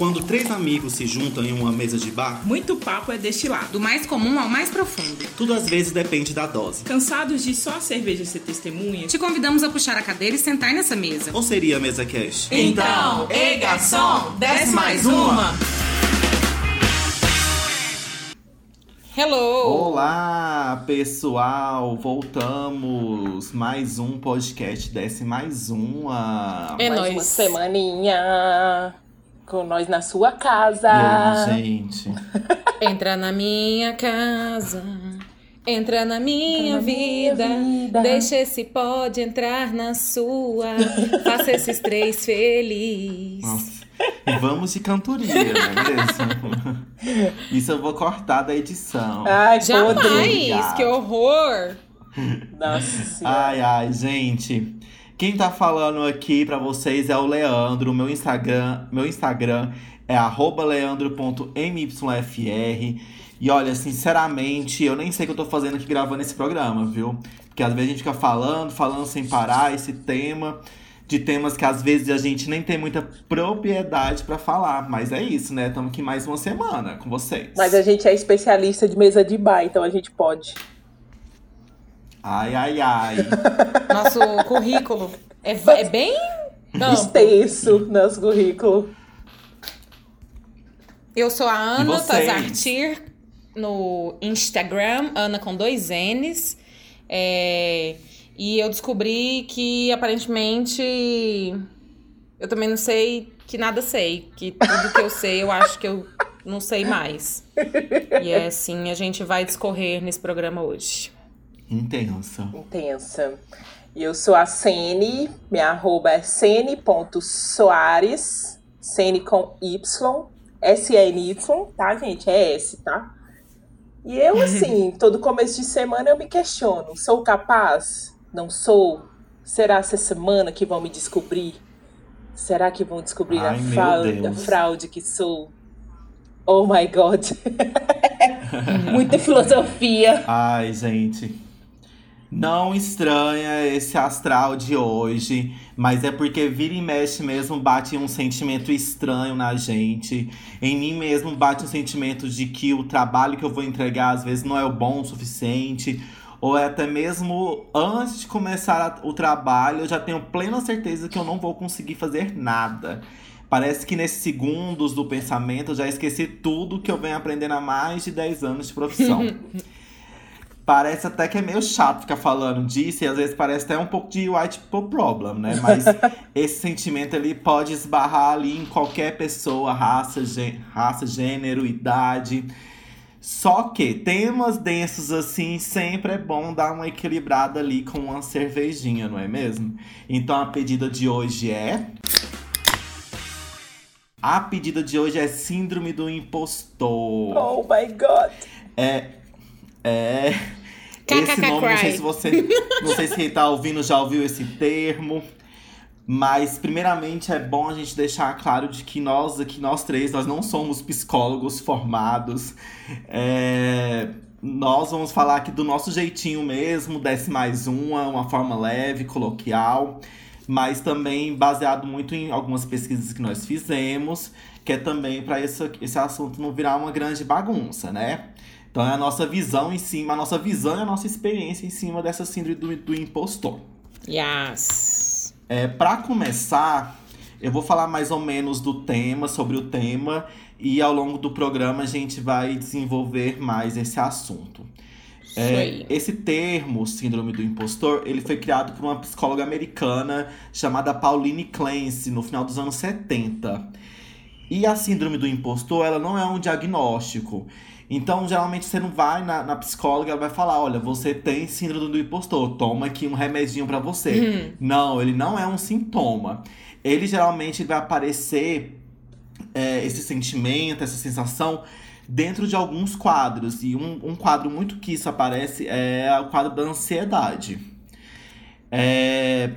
Quando três amigos se juntam em uma mesa de bar, Muito papo é destilado. Do mais comum ao mais profundo. tudo às vezes depende da dose. Cansados de só a cerveja ser testemunha? Te convidamos a puxar a cadeira e sentar nessa mesa. Ou seria a mesa cash? Então, ei garçom, desce mais uma! Hello! Olá, pessoal! Voltamos! Mais um podcast Desce Mais Uma. É Mais nóis. uma semaninha com nós na sua casa. Aí, gente? Entra na minha casa, entra na minha, na minha vida. vida. Deixa esse pode entrar na sua. Faça esses três felizes. Nossa. E vamos de cantoria, não é mesmo? Isso eu vou cortar da edição. Ai. Jamais! Que horror! Nossa senhora. Ai, ai, gente. Quem tá falando aqui pra vocês é o Leandro. Meu Instagram, meu Instagram é leandro.myfr. E olha, sinceramente, eu nem sei o que eu tô fazendo aqui gravando esse programa, viu? Porque às vezes a gente fica falando, falando sem parar esse tema. De temas que às vezes a gente nem tem muita propriedade pra falar. Mas é isso, né? Estamos aqui mais uma semana com vocês. Mas a gente é especialista de mesa de bar, então a gente pode. Ai, ai, ai. Nosso currículo é, é bem amplo. Extenso nosso currículo. Eu sou a Ana? Tazartir no Instagram, Ana com dois N's. É, e eu descobri que aparentemente eu também não sei que nada sei. Que tudo que eu sei eu acho que eu não sei mais. E é assim, a gente vai discorrer nesse programa hoje. Intensa. Intensa. E eu sou a Sene, minha arroba é sene.soares, Sene com Y, S-N-Y, tá, gente? É S, tá? E eu, assim, todo começo de semana eu me questiono: sou capaz? Não sou? Será essa semana que vão me descobrir? Será que vão descobrir Ai, a, fraude, a fraude que sou? Oh my God! Muita filosofia. Ai, gente. Não estranha esse astral de hoje, mas é porque vira e mexe mesmo bate um sentimento estranho na gente. Em mim mesmo bate um sentimento de que o trabalho que eu vou entregar às vezes não é o bom o suficiente. Ou é até mesmo antes de começar o trabalho, eu já tenho plena certeza que eu não vou conseguir fazer nada. Parece que nesses segundos do pensamento eu já esqueci tudo que eu venho aprendendo há mais de 10 anos de profissão. Parece até que é meio chato ficar falando disso, e às vezes parece até um pouco de white people problem, né? Mas esse sentimento ele pode esbarrar ali em qualquer pessoa, raça, gê- raça, gênero, idade. Só que temas densos assim sempre é bom dar uma equilibrada ali com uma cervejinha, não é mesmo? Então a pedida de hoje é. A pedida de hoje é Síndrome do Impostor. Oh my God! É. É. Esse nome, não sei se você. Não sei se quem tá ouvindo já ouviu esse termo. Mas, primeiramente, é bom a gente deixar claro de que nós aqui, nós três, nós não somos psicólogos formados. É, Nós vamos falar aqui do nosso jeitinho mesmo, desce mais uma, uma forma leve, coloquial. Mas também baseado muito em algumas pesquisas que nós fizemos, que é também para esse, esse assunto não virar uma grande bagunça, né? Então é a nossa visão em cima, a nossa visão e a nossa experiência em cima dessa síndrome do, do impostor. Yes. É, para começar, eu vou falar mais ou menos do tema, sobre o tema, e ao longo do programa a gente vai desenvolver mais esse assunto. É, esse termo, síndrome do impostor, ele foi criado por uma psicóloga americana chamada Pauline Clancy no final dos anos 70. E a síndrome do impostor, ela não é um diagnóstico. Então, geralmente, você não vai na, na psicóloga, ela vai falar: olha, você tem síndrome do impostor, toma aqui um remedinho pra você. Não, ele não é um sintoma. Ele geralmente vai aparecer é, esse sentimento, essa sensação dentro de alguns quadros. E um, um quadro muito que isso aparece é o quadro da ansiedade. É,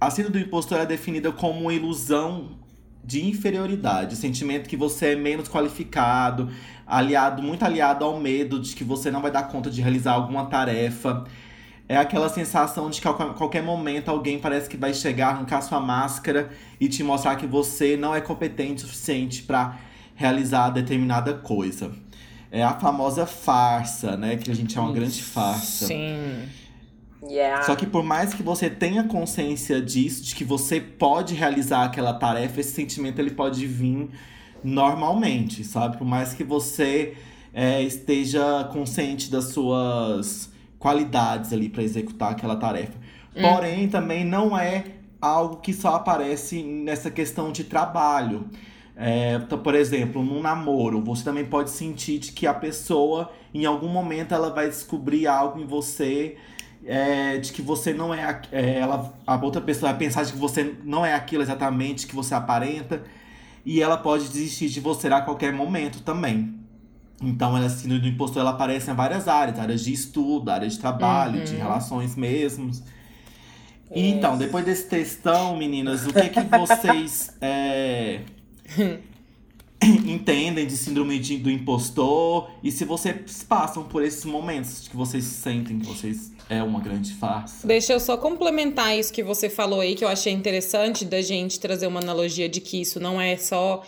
a síndrome do impostor é definida como uma ilusão de inferioridade, sentimento que você é menos qualificado, aliado muito aliado ao medo de que você não vai dar conta de realizar alguma tarefa. é aquela sensação de que a qualquer momento alguém parece que vai chegar, arrancar sua máscara e te mostrar que você não é competente o suficiente para realizar determinada coisa. É a famosa farsa, né? Que a gente é uma grande farsa. Sim. Yeah. Só que por mais que você tenha consciência disso, de que você pode realizar aquela tarefa, esse sentimento ele pode vir normalmente, sabe? Por mais que você é, esteja consciente das suas qualidades ali para executar aquela tarefa. Hum. Porém, também não é algo que só aparece nessa questão de trabalho. É, então, por exemplo, num namoro, você também pode sentir de que a pessoa, em algum momento, ela vai descobrir algo em você é, de que você não é, é, ela, a outra pessoa vai pensar de que você não é aquilo exatamente que você aparenta e ela pode desistir de você a qualquer momento também. Então, ela, a síndrome do impostor ela aparece em várias áreas, áreas de estudo, áreas de trabalho, uhum. de relações mesmos. E, então, depois desse textão, meninas, o que que vocês é, entendem de síndrome de, do impostor? E se vocês passam por esses momentos que vocês sentem que vocês é uma grande farsa? Deixa eu só complementar isso que você falou aí, que eu achei interessante da gente trazer uma analogia de que isso não é só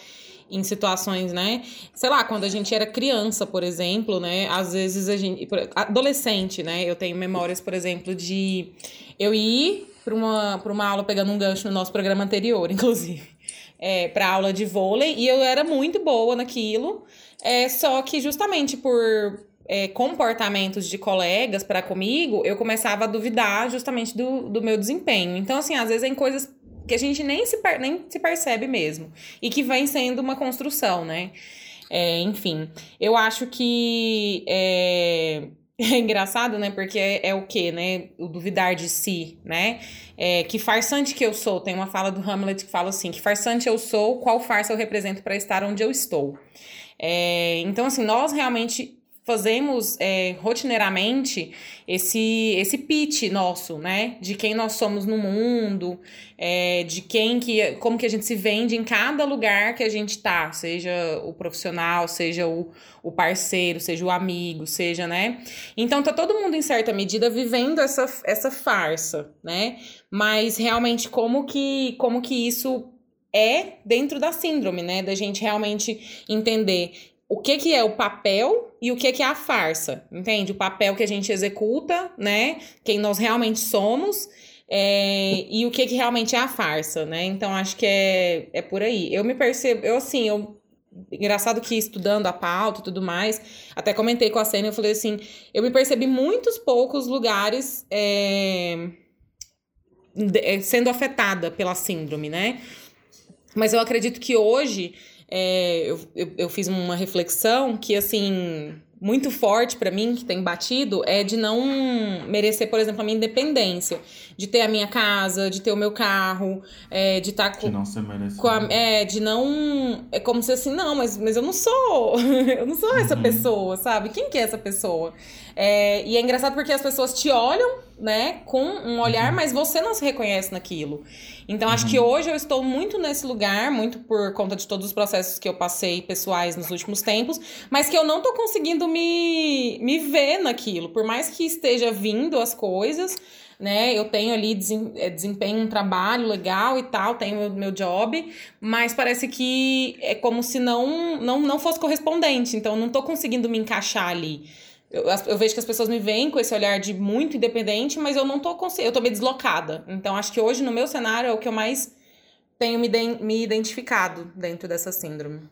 em situações, né? Sei lá, quando a gente era criança, por exemplo, né? Às vezes a gente. Adolescente, né? Eu tenho memórias, por exemplo, de eu ir para uma, pra uma aula pegando um gancho no nosso programa anterior, inclusive. É, para aula de vôlei, e eu era muito boa naquilo. É, só que justamente por é, comportamentos de colegas para comigo, eu começava a duvidar justamente do, do meu desempenho. Então, assim, às vezes em coisas que a gente nem se, nem se percebe mesmo. E que vem sendo uma construção, né? É, enfim, eu acho que é, é engraçado, né? Porque é, é, o quê, né? O duvidar de si, né? É, que farsante que eu sou. Tem uma fala do Hamlet que fala assim: que farsante eu sou, qual farsa eu represento para estar onde eu estou. É, então, assim, nós realmente fazemos é, rotineiramente esse esse pitch nosso, né? De quem nós somos no mundo, é, de quem que como que a gente se vende em cada lugar que a gente tá, seja o profissional, seja o, o parceiro, seja o amigo, seja, né? Então tá todo mundo em certa medida vivendo essa, essa farsa, né? Mas realmente como que como que isso é dentro da síndrome, né? Da gente realmente entender o que, que é o papel e o que, que é a farsa, entende? O papel que a gente executa, né? Quem nós realmente somos é, e o que, que realmente é a farsa, né? Então, acho que é, é por aí. Eu me percebo, eu assim, eu Engraçado que estudando a pauta e tudo mais, até comentei com a Sênia, eu falei assim, eu me percebi muitos poucos lugares é, é sendo afetada pela síndrome, né? Mas eu acredito que hoje é, eu, eu, eu fiz uma reflexão que, assim, muito forte para mim, que tem batido, é de não merecer, por exemplo, a minha independência. De ter a minha casa, de ter o meu carro, é, de estar tá com. De não ser a, É, de não. É como se assim, não, mas, mas eu não sou. eu não sou essa uhum. pessoa, sabe? Quem que é essa pessoa? É, e é engraçado porque as pessoas te olham, né, com um olhar, uhum. mas você não se reconhece naquilo. Então, acho que uhum. hoje eu estou muito nesse lugar, muito por conta de todos os processos que eu passei pessoais nos últimos tempos, mas que eu não tô conseguindo me, me ver naquilo. Por mais que esteja vindo as coisas, né? Eu tenho ali é, desempenho um trabalho legal e tal, tenho meu, meu job, mas parece que é como se não, não, não fosse correspondente. Então, eu não tô conseguindo me encaixar ali. Eu, eu, vejo que as pessoas me veem com esse olhar de muito independente, mas eu não tô conseguindo, eu tô meio deslocada. Então, acho que hoje, no meu cenário, é o que eu mais tenho me, me identificado dentro dessa síndrome.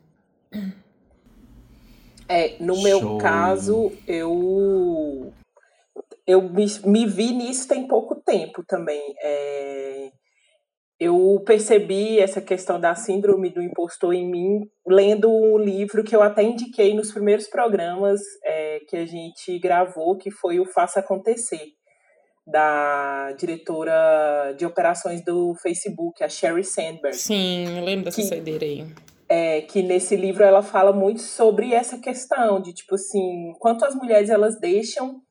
É, no Show. meu caso, eu eu me, me, vi nisso tem pouco tempo também. É, eu percebi essa questão da síndrome do impostor em mim lendo um livro que eu até indiquei nos primeiros programas é, que a gente gravou, que foi o Faça Acontecer, da diretora de operações do Facebook, a Sherry Sandberg. Sim, eu lembro dessa saideira aí. É, que nesse livro ela fala muito sobre essa questão de, tipo assim, quanto as mulheres elas deixam.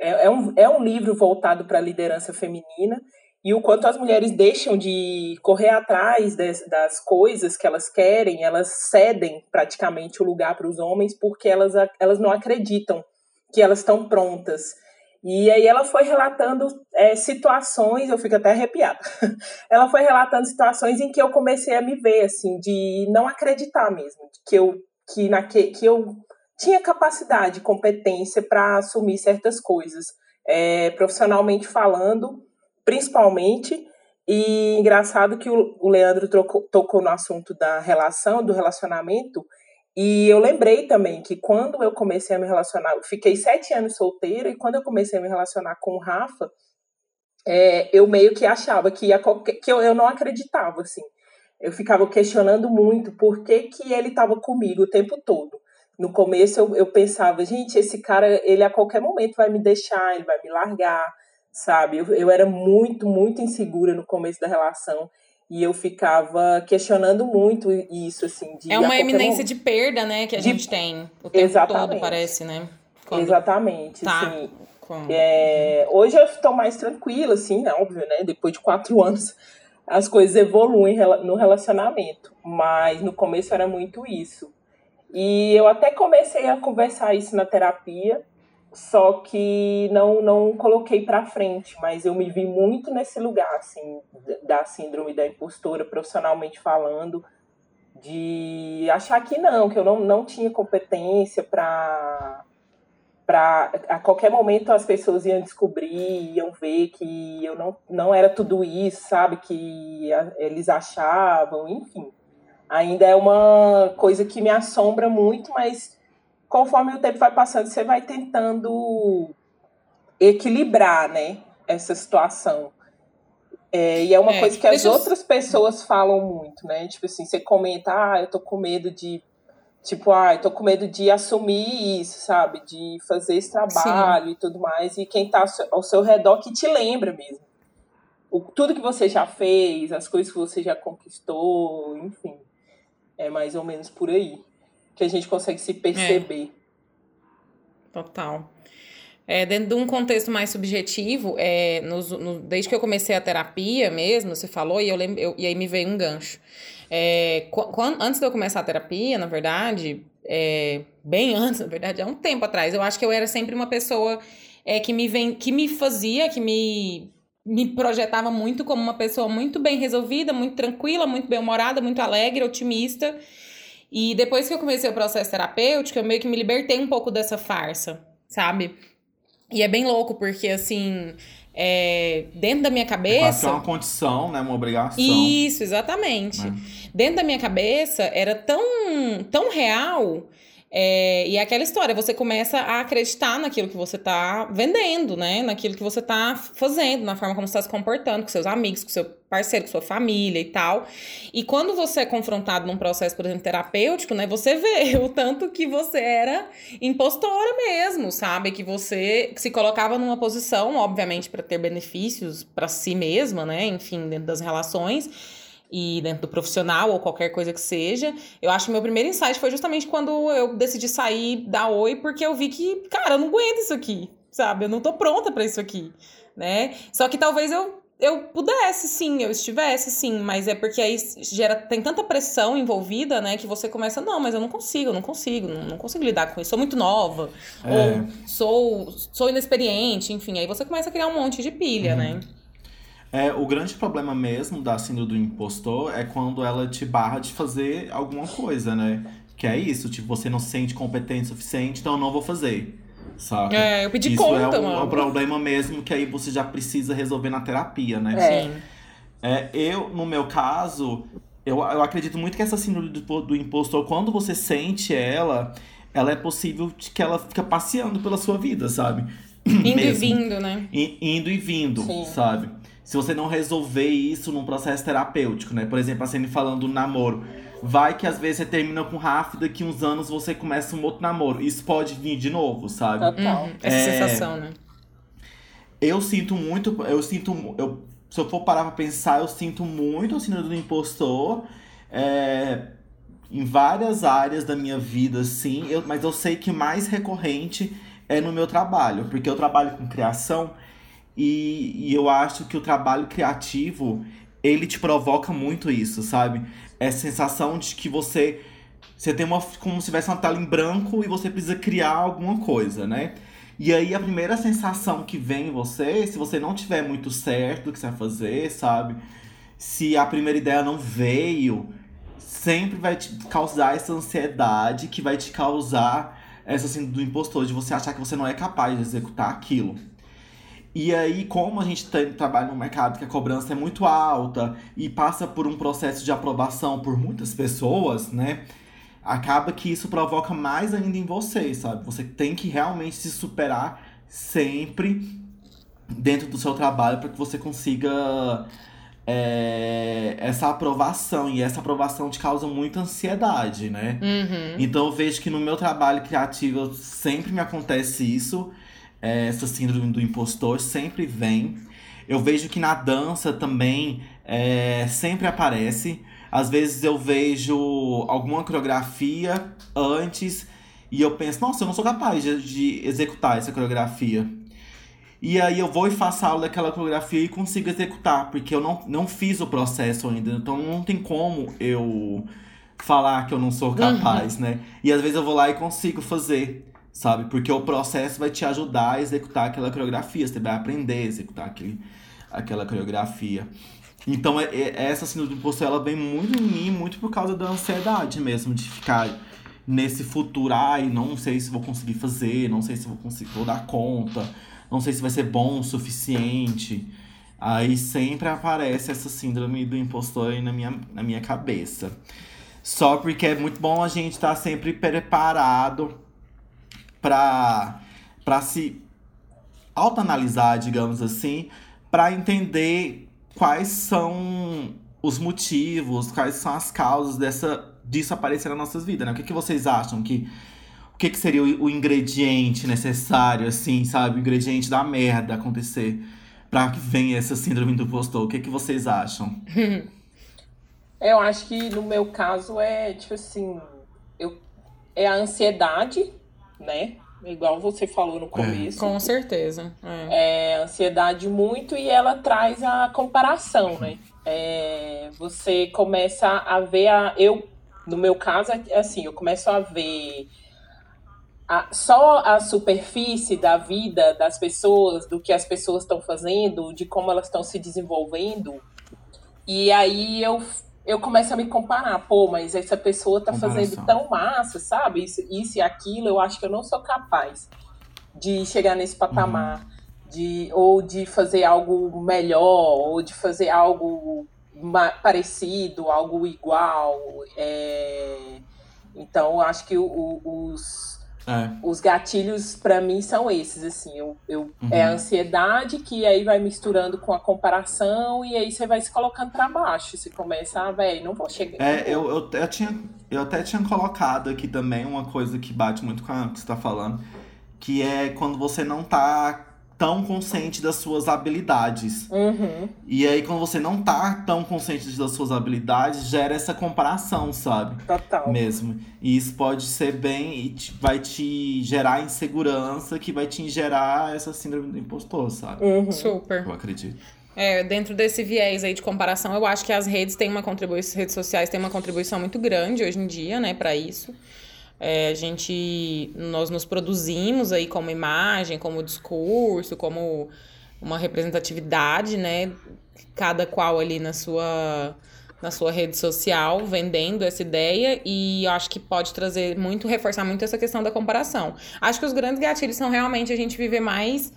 É, é um, é um livro voltado para a liderança feminina, e o quanto as mulheres deixam de correr atrás das, das coisas que elas querem, elas cedem praticamente o lugar para os homens porque elas, elas não acreditam que elas estão prontas. E aí ela foi relatando é, situações, eu fico até arrepiada. ela foi relatando situações em que eu comecei a me ver, assim, de não acreditar mesmo, que eu, que, naque, que eu tinha capacidade, competência para assumir certas coisas, é, profissionalmente falando, principalmente. E engraçado que o, Leandro trocou, tocou no assunto da relação, do relacionamento, e eu lembrei também que quando eu comecei a me relacionar, eu fiquei sete anos solteira, e quando eu comecei a me relacionar com o Rafa, é, eu meio que achava que, ia qualquer, que eu, eu não acreditava, assim. Eu ficava questionando muito por que, que ele estava comigo o tempo todo. No começo eu, eu pensava, gente, esse cara, ele a qualquer momento vai me deixar, ele vai me largar, sabe? Eu, eu era muito, muito insegura no começo da relação. E eu ficava questionando muito isso, assim. De, é uma eminência momento... de perda, né, que a de... gente tem o tempo Exatamente. todo, parece, né? Quando... Exatamente, tá. assim. É... Hoje eu estou mais tranquila, assim, né, óbvio, né? Depois de quatro anos, as coisas evoluem no relacionamento. Mas no começo era muito isso. E eu até comecei a conversar isso na terapia, só que não não coloquei para frente, mas eu me vi muito nesse lugar assim da síndrome da impostora profissionalmente falando, de achar que não, que eu não, não tinha competência para para a qualquer momento as pessoas iam descobrir, iam ver que eu não, não era tudo isso, sabe, que eles achavam, enfim. Ainda é uma coisa que me assombra muito, mas conforme o tempo vai passando, você vai tentando equilibrar, né, essa situação. É, e é uma é, coisa que as outras pessoas falam muito, né? Tipo assim, você comenta, ah, eu tô com medo de. Tipo, ah, eu tô com medo de assumir isso, sabe? De fazer esse trabalho Sim. e tudo mais. E quem tá ao seu redor que te lembra mesmo. O, tudo que você já fez, as coisas que você já conquistou, enfim. É mais ou menos por aí que a gente consegue se perceber. É. Total. É, dentro de um contexto mais subjetivo, é, no, desde que eu comecei a terapia mesmo, você falou, e, eu lembro, eu, e aí me veio um gancho. É, quando, antes de eu começar a terapia, na verdade, é, bem antes, na verdade, há um tempo atrás, eu acho que eu era sempre uma pessoa é, que, me vem, que me fazia, que me, me projetava muito como uma pessoa muito bem resolvida, muito tranquila, muito bem-humorada, muito alegre, otimista. E depois que eu comecei o processo terapêutico, eu meio que me libertei um pouco dessa farsa, sabe? E é bem louco, porque assim, é, dentro da minha cabeça. É uma condição, né? Uma obrigação. Isso, exatamente. É. Dentro da minha cabeça era tão, tão real é, e é aquela história, você começa a acreditar naquilo que você está vendendo, né? Naquilo que você está fazendo, na forma como você está se comportando com seus amigos, com seu parceiro, com sua família e tal. E quando você é confrontado num processo, por exemplo, terapêutico, né? Você vê o tanto que você era impostora mesmo, sabe? Que você se colocava numa posição, obviamente, para ter benefícios para si mesma, né? Enfim, dentro das relações e dentro do profissional ou qualquer coisa que seja. Eu acho que meu primeiro insight foi justamente quando eu decidi sair da Oi, porque eu vi que, cara, eu não aguento isso aqui, sabe? Eu não tô pronta para isso aqui, né? Só que talvez eu eu pudesse, sim, eu estivesse, sim, mas é porque aí gera, tem tanta pressão envolvida, né, que você começa, não, mas eu não consigo, eu não consigo, não, não consigo lidar com isso, sou muito nova, é. ou sou, sou inexperiente, enfim, aí você começa a criar um monte de pilha, uhum. né? É, o grande problema mesmo da síndrome do impostor é quando ela te barra de fazer alguma coisa, né? Que é isso, tipo, você não se sente competente o suficiente, então eu não vou fazer. Saca? É, eu pedi isso conta, é o, mano. é o problema mesmo que aí você já precisa resolver na terapia, né? É. Sim. É, eu, no meu caso, eu, eu acredito muito que essa síndrome do, do impostor, quando você sente ela, ela é possível que ela fica passeando pela sua vida, sabe? Indo Mesmo. e vindo, né? I, indo e vindo, Sim. sabe? Se você não resolver isso num processo terapêutico, né? Por exemplo, a Cine falando do namoro. Vai que às vezes você termina com Rafa e daqui uns anos você começa um outro namoro. Isso pode vir de novo, sabe? Total. Uhum, essa é, sensação, né? Eu sinto muito. Eu sinto. Eu, se eu for parar pra pensar, eu sinto muito o síndrome do impostor. É, em várias áreas da minha vida, sim. Eu, mas eu sei que mais recorrente é no meu trabalho. Porque eu trabalho com criação. E, e eu acho que o trabalho criativo, ele te provoca muito isso, sabe? Essa sensação de que você você tem uma como se tivesse uma tela em branco e você precisa criar alguma coisa, né? E aí a primeira sensação que vem em você, se você não tiver muito certo o que você vai fazer, sabe? Se a primeira ideia não veio, sempre vai te causar essa ansiedade que vai te causar essa assim do impostor, de você achar que você não é capaz de executar aquilo. E aí, como a gente tem, trabalha num mercado que a cobrança é muito alta e passa por um processo de aprovação por muitas pessoas, né? Acaba que isso provoca mais ainda em você, sabe? Você tem que realmente se superar sempre dentro do seu trabalho para que você consiga é, essa aprovação. E essa aprovação te causa muita ansiedade, né? Uhum. Então eu vejo que no meu trabalho criativo sempre me acontece isso. Essa síndrome do impostor sempre vem. Eu vejo que na dança também é, sempre aparece. Às vezes eu vejo alguma coreografia antes e eu penso, nossa, eu não sou capaz de, de executar essa coreografia. E aí eu vou e faço a aula daquela coreografia e consigo executar, porque eu não, não fiz o processo ainda. Então não tem como eu falar que eu não sou capaz, uhum. né? E às vezes eu vou lá e consigo fazer, sabe? Porque o processo vai te ajudar a executar aquela coreografia. Você vai aprender a executar aquele, aquela coreografia. Então, é, é, essa síndrome do impostor, ela vem muito em mim, muito por causa da ansiedade mesmo, de ficar nesse futuro, ai, não sei se vou conseguir fazer, não sei se vou conseguir, vou dar conta não sei se vai ser bom o suficiente. Aí sempre aparece essa síndrome do impostor aí na minha, na minha cabeça. Só porque é muito bom a gente estar tá sempre preparado para se autoanalisar, digamos assim, para entender quais são os motivos, quais são as causas dessa disso aparecer nas nossas vidas, né? O que, que vocês acham que o que, que seria o, o, ingrediente necessário, assim, sabe? O ingrediente da merda acontecer para que venha essa síndrome do impostor. O que, que vocês acham? Eu acho que no meu caso é, tipo assim, eu, é a ansiedade, né? Igual você falou no é. começo. É. Com certeza. É. é ansiedade muito e ela traz a comparação, né? É, você começa a ver a. Eu, no meu caso, é assim, eu começo a ver a, só a superfície da vida das pessoas, do que as pessoas estão fazendo, de como elas estão se desenvolvendo. E aí eu, eu começo a me comparar, pô, mas essa pessoa tá Comparação. fazendo tão massa, sabe? Isso, isso e aquilo, eu acho que eu não sou capaz de chegar nesse patamar. Uhum. De, ou de fazer algo melhor, ou de fazer algo parecido, algo igual. É... Então, acho que o, o, os, é. Os gatilhos, para mim, são esses, assim. Eu, eu uhum. É a ansiedade que aí vai misturando com a comparação e aí você vai se colocando para baixo. Você começa, ah, velho, não vou chegar. É, eu, eu, eu, tinha, eu até tinha colocado aqui também uma coisa que bate muito com o que você tá falando. Que é quando você não tá tão consciente das suas habilidades. Uhum. E aí, quando você não tá tão consciente das suas habilidades, gera essa comparação, sabe? Total. Mesmo. E isso pode ser bem. E te, vai te gerar insegurança, que vai te gerar essa síndrome do impostor, sabe? Uhum. Super. Eu acredito. É, dentro desse viés aí de comparação, eu acho que as redes têm uma contribuição, redes sociais têm uma contribuição muito grande hoje em dia, né, para isso. É, a gente, nós nos produzimos aí como imagem, como discurso, como uma representatividade, né? Cada qual ali na sua, na sua rede social, vendendo essa ideia, e eu acho que pode trazer muito, reforçar muito essa questão da comparação. Acho que os grandes gatilhos são realmente a gente viver mais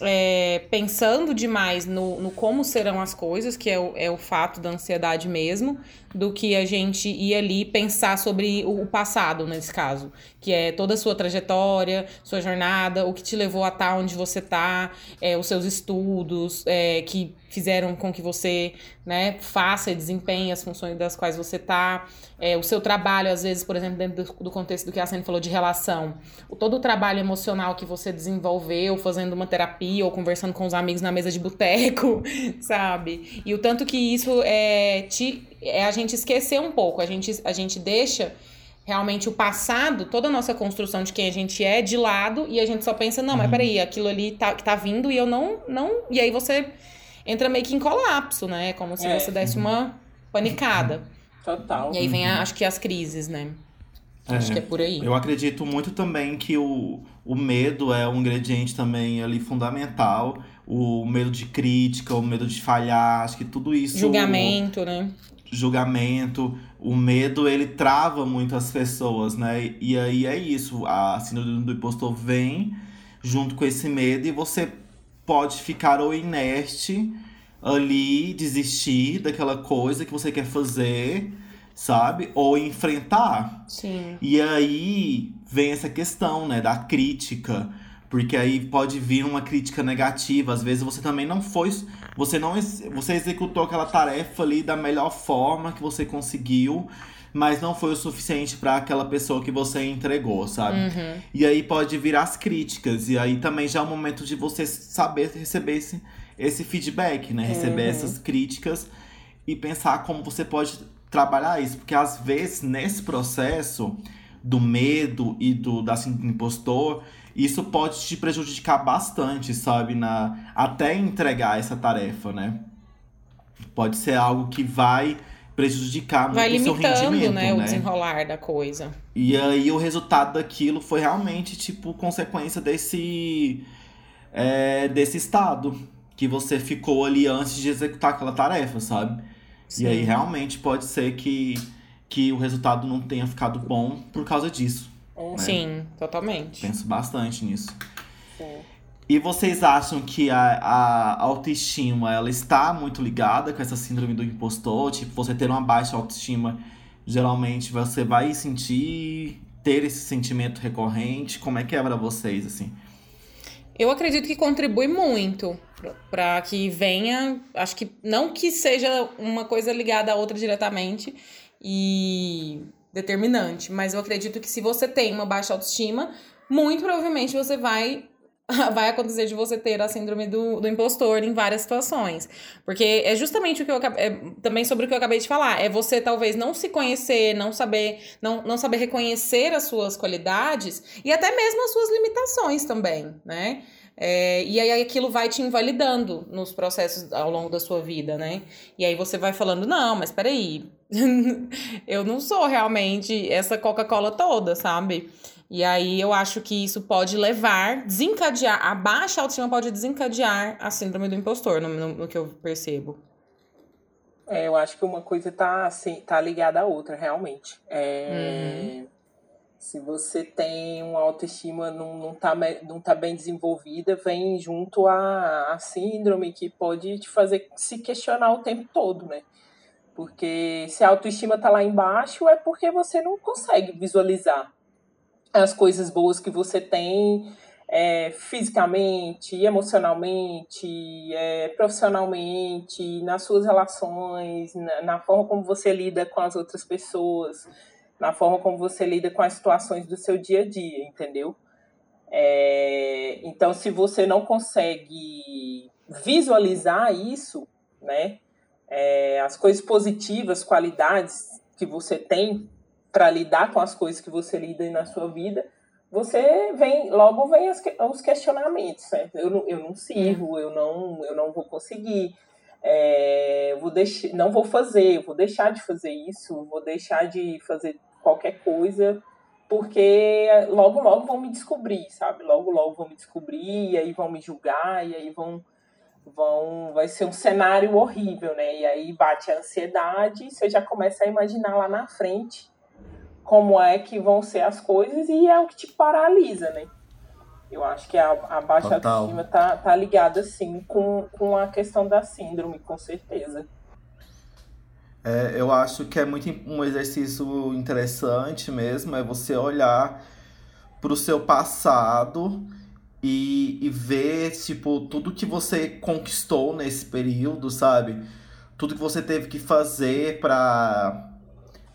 é, pensando demais no, no como serão as coisas, que é o, é o fato da ansiedade mesmo, do que a gente ir ali pensar sobre o, passado, nesse caso, que é toda a sua trajetória, sua jornada, o que te levou a estar tá onde você está, é, os seus estudos, é, que fizeram com que você né, faça e desempenhe as funções das quais você está, é, o seu trabalho, às vezes, por exemplo, dentro do, do contexto do que a Sene falou de relação, o, todo o trabalho emocional que você desenvolveu fazendo uma terapia ou conversando com os amigos na mesa de boteco, sabe? E o tanto que isso é, te, é a gente esquecer um pouco, a gente, a gente deixa realmente o passado, toda a nossa construção de quem a gente é de lado e a gente só pensa, não, mas uhum. peraí, aquilo ali tá, que tá vindo e eu não, não. E aí você entra meio que em colapso, né? Como se é. você desse uma panicada. Total. E aí vem, a, acho que, as crises, né? Acho que é por aí. Eu acredito muito também que o, o medo é um ingrediente também ali fundamental. O medo de crítica, o medo de falhar, acho que tudo isso. Julgamento, né? Julgamento. O medo, ele trava muito as pessoas, né? E aí é isso. A síndrome do impostor vem junto com esse medo e você pode ficar ou inerte ali, desistir daquela coisa que você quer fazer, sabe? Ou enfrentar. Sim. E aí vem essa questão, né, da crítica. Porque aí pode vir uma crítica negativa. Às vezes você também não foi. Você não você executou aquela tarefa ali da melhor forma que você conseguiu, mas não foi o suficiente para aquela pessoa que você entregou, sabe? Uhum. E aí pode vir as críticas. E aí também já é o momento de você saber receber esse, esse feedback, né? Receber Uhum. essas críticas e pensar como você pode trabalhar isso. Porque às vezes, nesse processo do medo e do da do impostor, isso pode te prejudicar bastante, sabe? Na, até entregar essa tarefa, né? Pode ser algo que vai prejudicar Vai muito o seu limitando, rendimento, né, o desenrolar da coisa. e aí o resultado daquilo foi realmente, tipo, consequência desse. é, desse estado que você ficou ali antes de executar aquela tarefa, sabe? E aí realmente pode ser que, que o resultado não tenha ficado bom por causa disso. né? Sim, totalmente. Penso bastante nisso. Sim. E vocês acham que a, a autoestima ela está muito ligada com essa síndrome do impostor? Tipo, você ter uma baixa autoestima, geralmente você vai sentir, ter esse sentimento recorrente? Como é que é pra vocês, assim? Eu acredito que contribui muito para que venha, acho que não que seja uma coisa ligada à outra diretamente e determinante, mas eu acredito que se você tem uma baixa autoestima, muito provavelmente você vai vai acontecer de você ter a síndrome do, do impostor em várias situações. Porque é justamente o que eu é também sobre o que eu acabei de falar. É você talvez não se conhecer, não saber, não, não saber reconhecer as suas qualidades e até mesmo as suas limitações também, né? É, e aí aquilo vai te invalidando nos processos ao longo da sua vida, né? E aí você vai falando, não, mas peraí, eu não sou realmente essa Coca-Cola toda, sabe? E aí eu acho que isso pode levar, desencadear, a baixa autoestima pode desencadear a síndrome do impostor, no, no, no que eu percebo. É, eu acho que uma coisa tá, assim, tá ligada à outra, realmente. É, Se você tem uma autoestima não, não, tá, não tá bem desenvolvida, vem junto a, a síndrome que pode te fazer se questionar o tempo todo, né? Porque se a autoestima tá lá embaixo, é porque você não consegue visualizar as coisas boas que você tem é, fisicamente, emocionalmente, é, profissionalmente, nas suas relações, na, na forma como você lida com as outras pessoas, na forma como você lida com as situações do seu dia a dia, entendeu? É, então, se você não consegue visualizar isso, né, é, as coisas positivas, qualidades que você tem para lidar com as coisas que você lida na sua vida, você vem logo vem as os questionamentos, né? Eu não, eu não sirvo, eu não eu não vou conseguir, é, vou deixar, não vou fazer, vou deixar de fazer isso, vou deixar de fazer qualquer coisa, porque logo logo vão me descobrir, sabe? Logo logo vão me descobrir e aí vão me julgar e aí vão vão vai ser um cenário horrível, né? E aí bate a ansiedade, você já começa a imaginar lá na frente como é que vão ser as coisas e é o que te paralisa, né? Eu acho que a, a baixa Total. autoestima tá, tá ligada, sim, com, com a questão da síndrome, com certeza. É, eu acho que é muito um exercício interessante mesmo, é você olhar pro seu passado e, e ver, tipo, tudo que você conquistou nesse período, sabe? Tudo que você teve que fazer pra,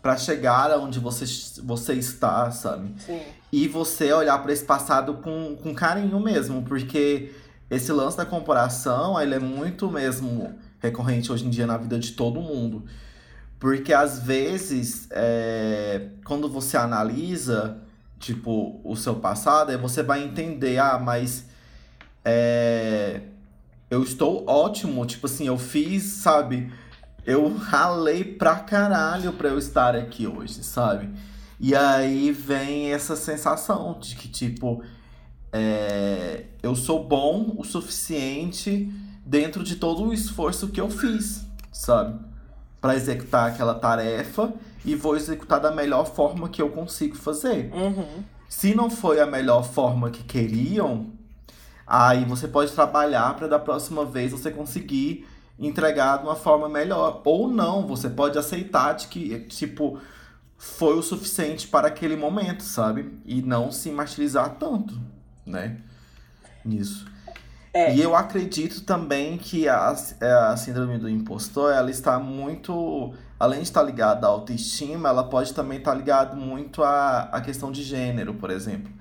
pra chegar aonde você, você está, sabe? Sim, E você olhar para esse passado com, com carinho mesmo, porque esse lance da comparação, ele é muito mesmo recorrente hoje em dia na vida de todo mundo. Porque às vezes, é, quando você analisa, tipo, o seu passado, aí você vai entender, ah, mas é, eu estou ótimo, tipo assim, eu fiz, sabe? Eu ralei pra caralho pra eu estar aqui hoje, sabe? E aí vem essa sensação de que, tipo, é, eu sou bom o suficiente dentro de todo o esforço que eu fiz, sabe? Para executar aquela tarefa e vou executar da melhor forma que eu consigo fazer. Uhum. Se não foi a melhor forma que queriam, aí você pode trabalhar para da próxima vez você conseguir entregar de uma forma melhor. Ou não, você pode aceitar de que, tipo, foi o suficiente para aquele momento, sabe? E não se martirizar tanto, né? Nisso. É. E eu acredito também que a, a síndrome do impostor, ela está muito, além de estar ligada à autoestima, ela pode também estar ligada muito à, à questão de gênero, por exemplo.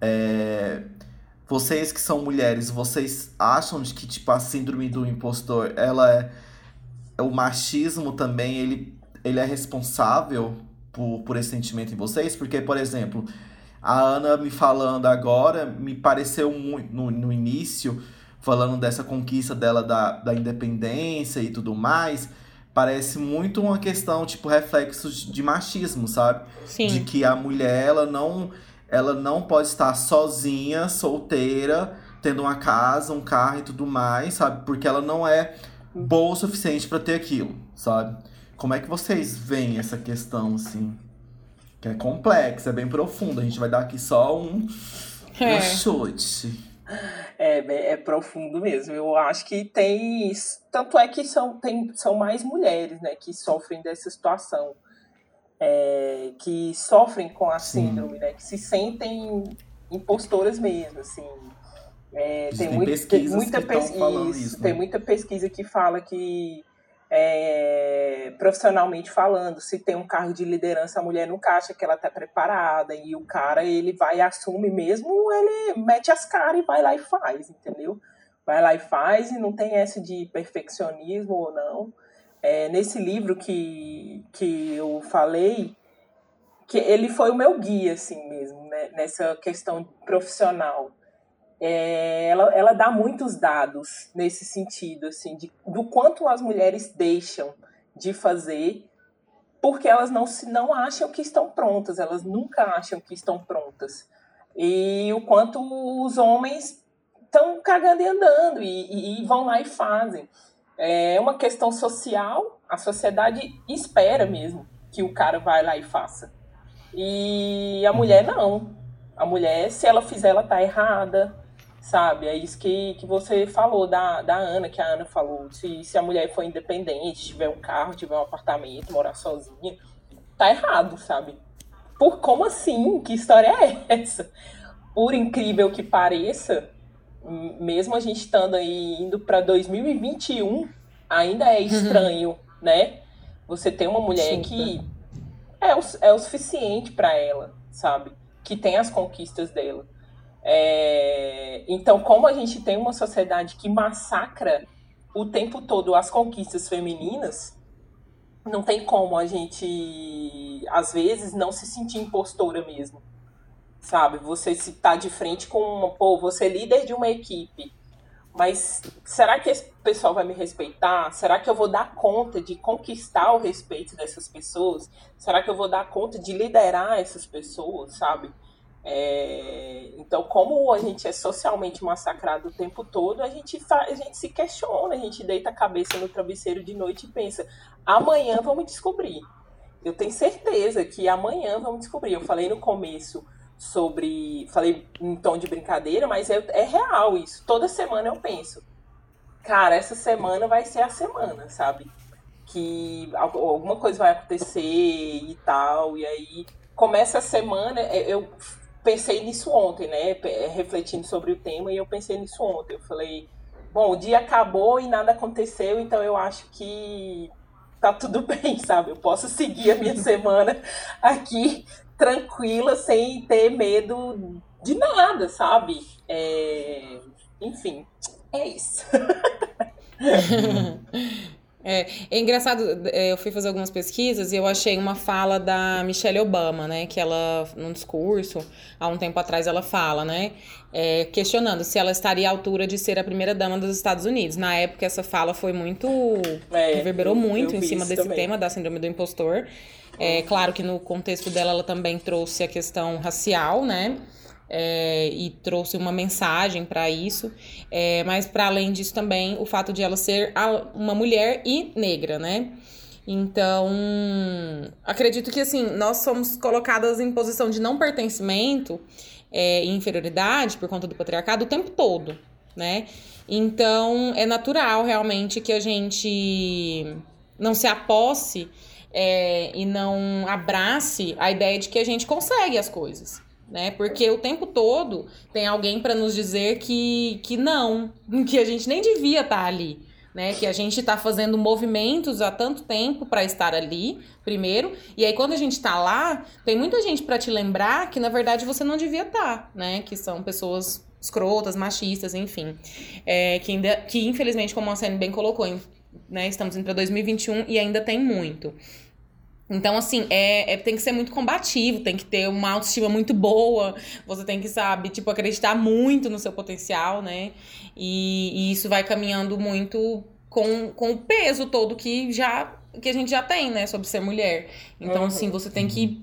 É, vocês que são mulheres, vocês acham de que tipo a síndrome do impostor, ela é o machismo também, ele, ele é responsável por, por esse sentimento em vocês? Porque, por exemplo, a Ana me falando agora, me pareceu muito, no, no início, falando dessa conquista dela da, da independência e tudo mais, parece muito uma questão, tipo, reflexo de machismo, sabe? Sim. De que a mulher, ela não, ela não pode estar sozinha, solteira, tendo uma casa, um carro e tudo mais, sabe? Porque ela não é boa o suficiente para ter aquilo, sabe? Como é que vocês veem essa questão, assim? Que é complexa, é bem profunda. A gente vai dar aqui só um, É. um chute. É, bem- é profundo mesmo. Eu acho que tem. Tanto é que são, tem, são mais mulheres né, que sofrem dessa situação. É, que sofrem com a Sim. síndrome, né? Que se sentem impostoras mesmo, assim. É, tem, muito, tem muita pesquisa, falando isso, tem né? muita pesquisa que fala que é, profissionalmente falando, se tem um cargo de liderança, a mulher nunca acha que ela está preparada e o cara ele vai e assume mesmo, ele mete as caras e vai lá e faz, entendeu? Vai lá e faz e não tem essa de perfeccionismo ou não. É, nesse livro que, que eu falei, que ele foi o meu guia, assim mesmo, né, nessa questão profissional. É, ela, ela dá muitos dados nesse sentido, assim, de, do quanto as mulheres deixam de fazer porque elas não, se, não acham que estão prontas, elas nunca acham que estão prontas. E o quanto os homens estão cagando e andando e, e- e vão lá e fazem. É uma questão social, a sociedade espera mesmo que o cara vai lá e faça. E a mulher não. A mulher, se ela fizer, ela tá errada, sabe? É isso que, que você falou da, da Ana, que a Ana falou. Se, se a mulher for independente, tiver um carro, tiver um apartamento, morar sozinha, tá errado, sabe? Por como assim? Que história é essa? Por incrível que pareça, mesmo a gente estando aí indo para 2021, ainda é estranho, né? Você tem uma mulher Sim. que é o, é o suficiente para ela, sabe? Que tem as conquistas dela. É, então, como a gente tem uma sociedade que massacra o tempo todo as conquistas femininas, não tem como a gente, às vezes, não se sentir impostora mesmo. Sabe? Você se tá de frente com uma, pô, você é líder de uma equipe. Mas será que esse pessoal vai me respeitar? Será que eu vou dar conta de conquistar o respeito dessas pessoas? Será que eu vou dar conta de liderar essas pessoas, sabe? É, Então, como a gente é socialmente massacrado o tempo todo, a gente, fa... a gente se questiona, a gente deita a cabeça no travesseiro de noite e pensa: amanhã vamos descobrir. Eu tenho certeza que amanhã vamos descobrir. Eu falei no começo sobre. Falei em tom de brincadeira, mas é, é real isso. Toda semana eu penso: cara, essa semana vai ser a semana, sabe? Que al- alguma coisa vai acontecer e tal, e aí começa a semana. é, Eu pensei nisso ontem, né? pe- Refletindo sobre o tema, e eu pensei nisso ontem. Eu falei: bom, o dia acabou e nada aconteceu, então eu acho que tá tudo bem, sabe? Eu posso seguir a minha semana aqui tranquila, sem ter medo de nada, sabe? É, Enfim, é isso. É, é engraçado, é, eu fui fazer algumas pesquisas e eu achei uma fala da Michelle Obama, né? Que ela, num discurso, há um tempo atrás, ela fala, né? É, questionando se ela estaria à altura de ser a primeira dama dos Estados Unidos. Na época, essa fala foi muito. É, reverberou eu- muito eu em cima desse também. tema da síndrome do impostor. É claro que no contexto dela, ela também trouxe a questão racial, né? É, e trouxe uma mensagem para isso, É, mas para além disso também o fato de ela ser uma mulher e negra, né? Então, acredito que assim, nós somos colocadas em posição de não pertencimento é, e inferioridade por conta do patriarcado o tempo todo, né? Então, é natural realmente que a gente não se aposse é, e não abrace a ideia de que a gente consegue as coisas, né? Porque o tempo todo tem alguém para nos dizer que, que não, que a gente nem devia estar ali, né? Que a gente tá fazendo movimentos há tanto tempo para estar ali, primeiro, e aí quando a gente tá lá, tem muita gente para te lembrar que na verdade você não devia estar, né? Que são pessoas escrotas, machistas, enfim. É, que, ainda, que infelizmente, como a Sene bem colocou, né, estamos indo para 2021 e ainda tem muito. Então, assim, é, é- tem que ser muito combativo, tem que ter uma autoestima muito boa, você tem que, sabe, tipo, acreditar muito no seu potencial, né? E, e isso vai caminhando muito com, com o peso todo que já que a gente já tem, né, sobre ser mulher. Então, Uhum. assim, você tem que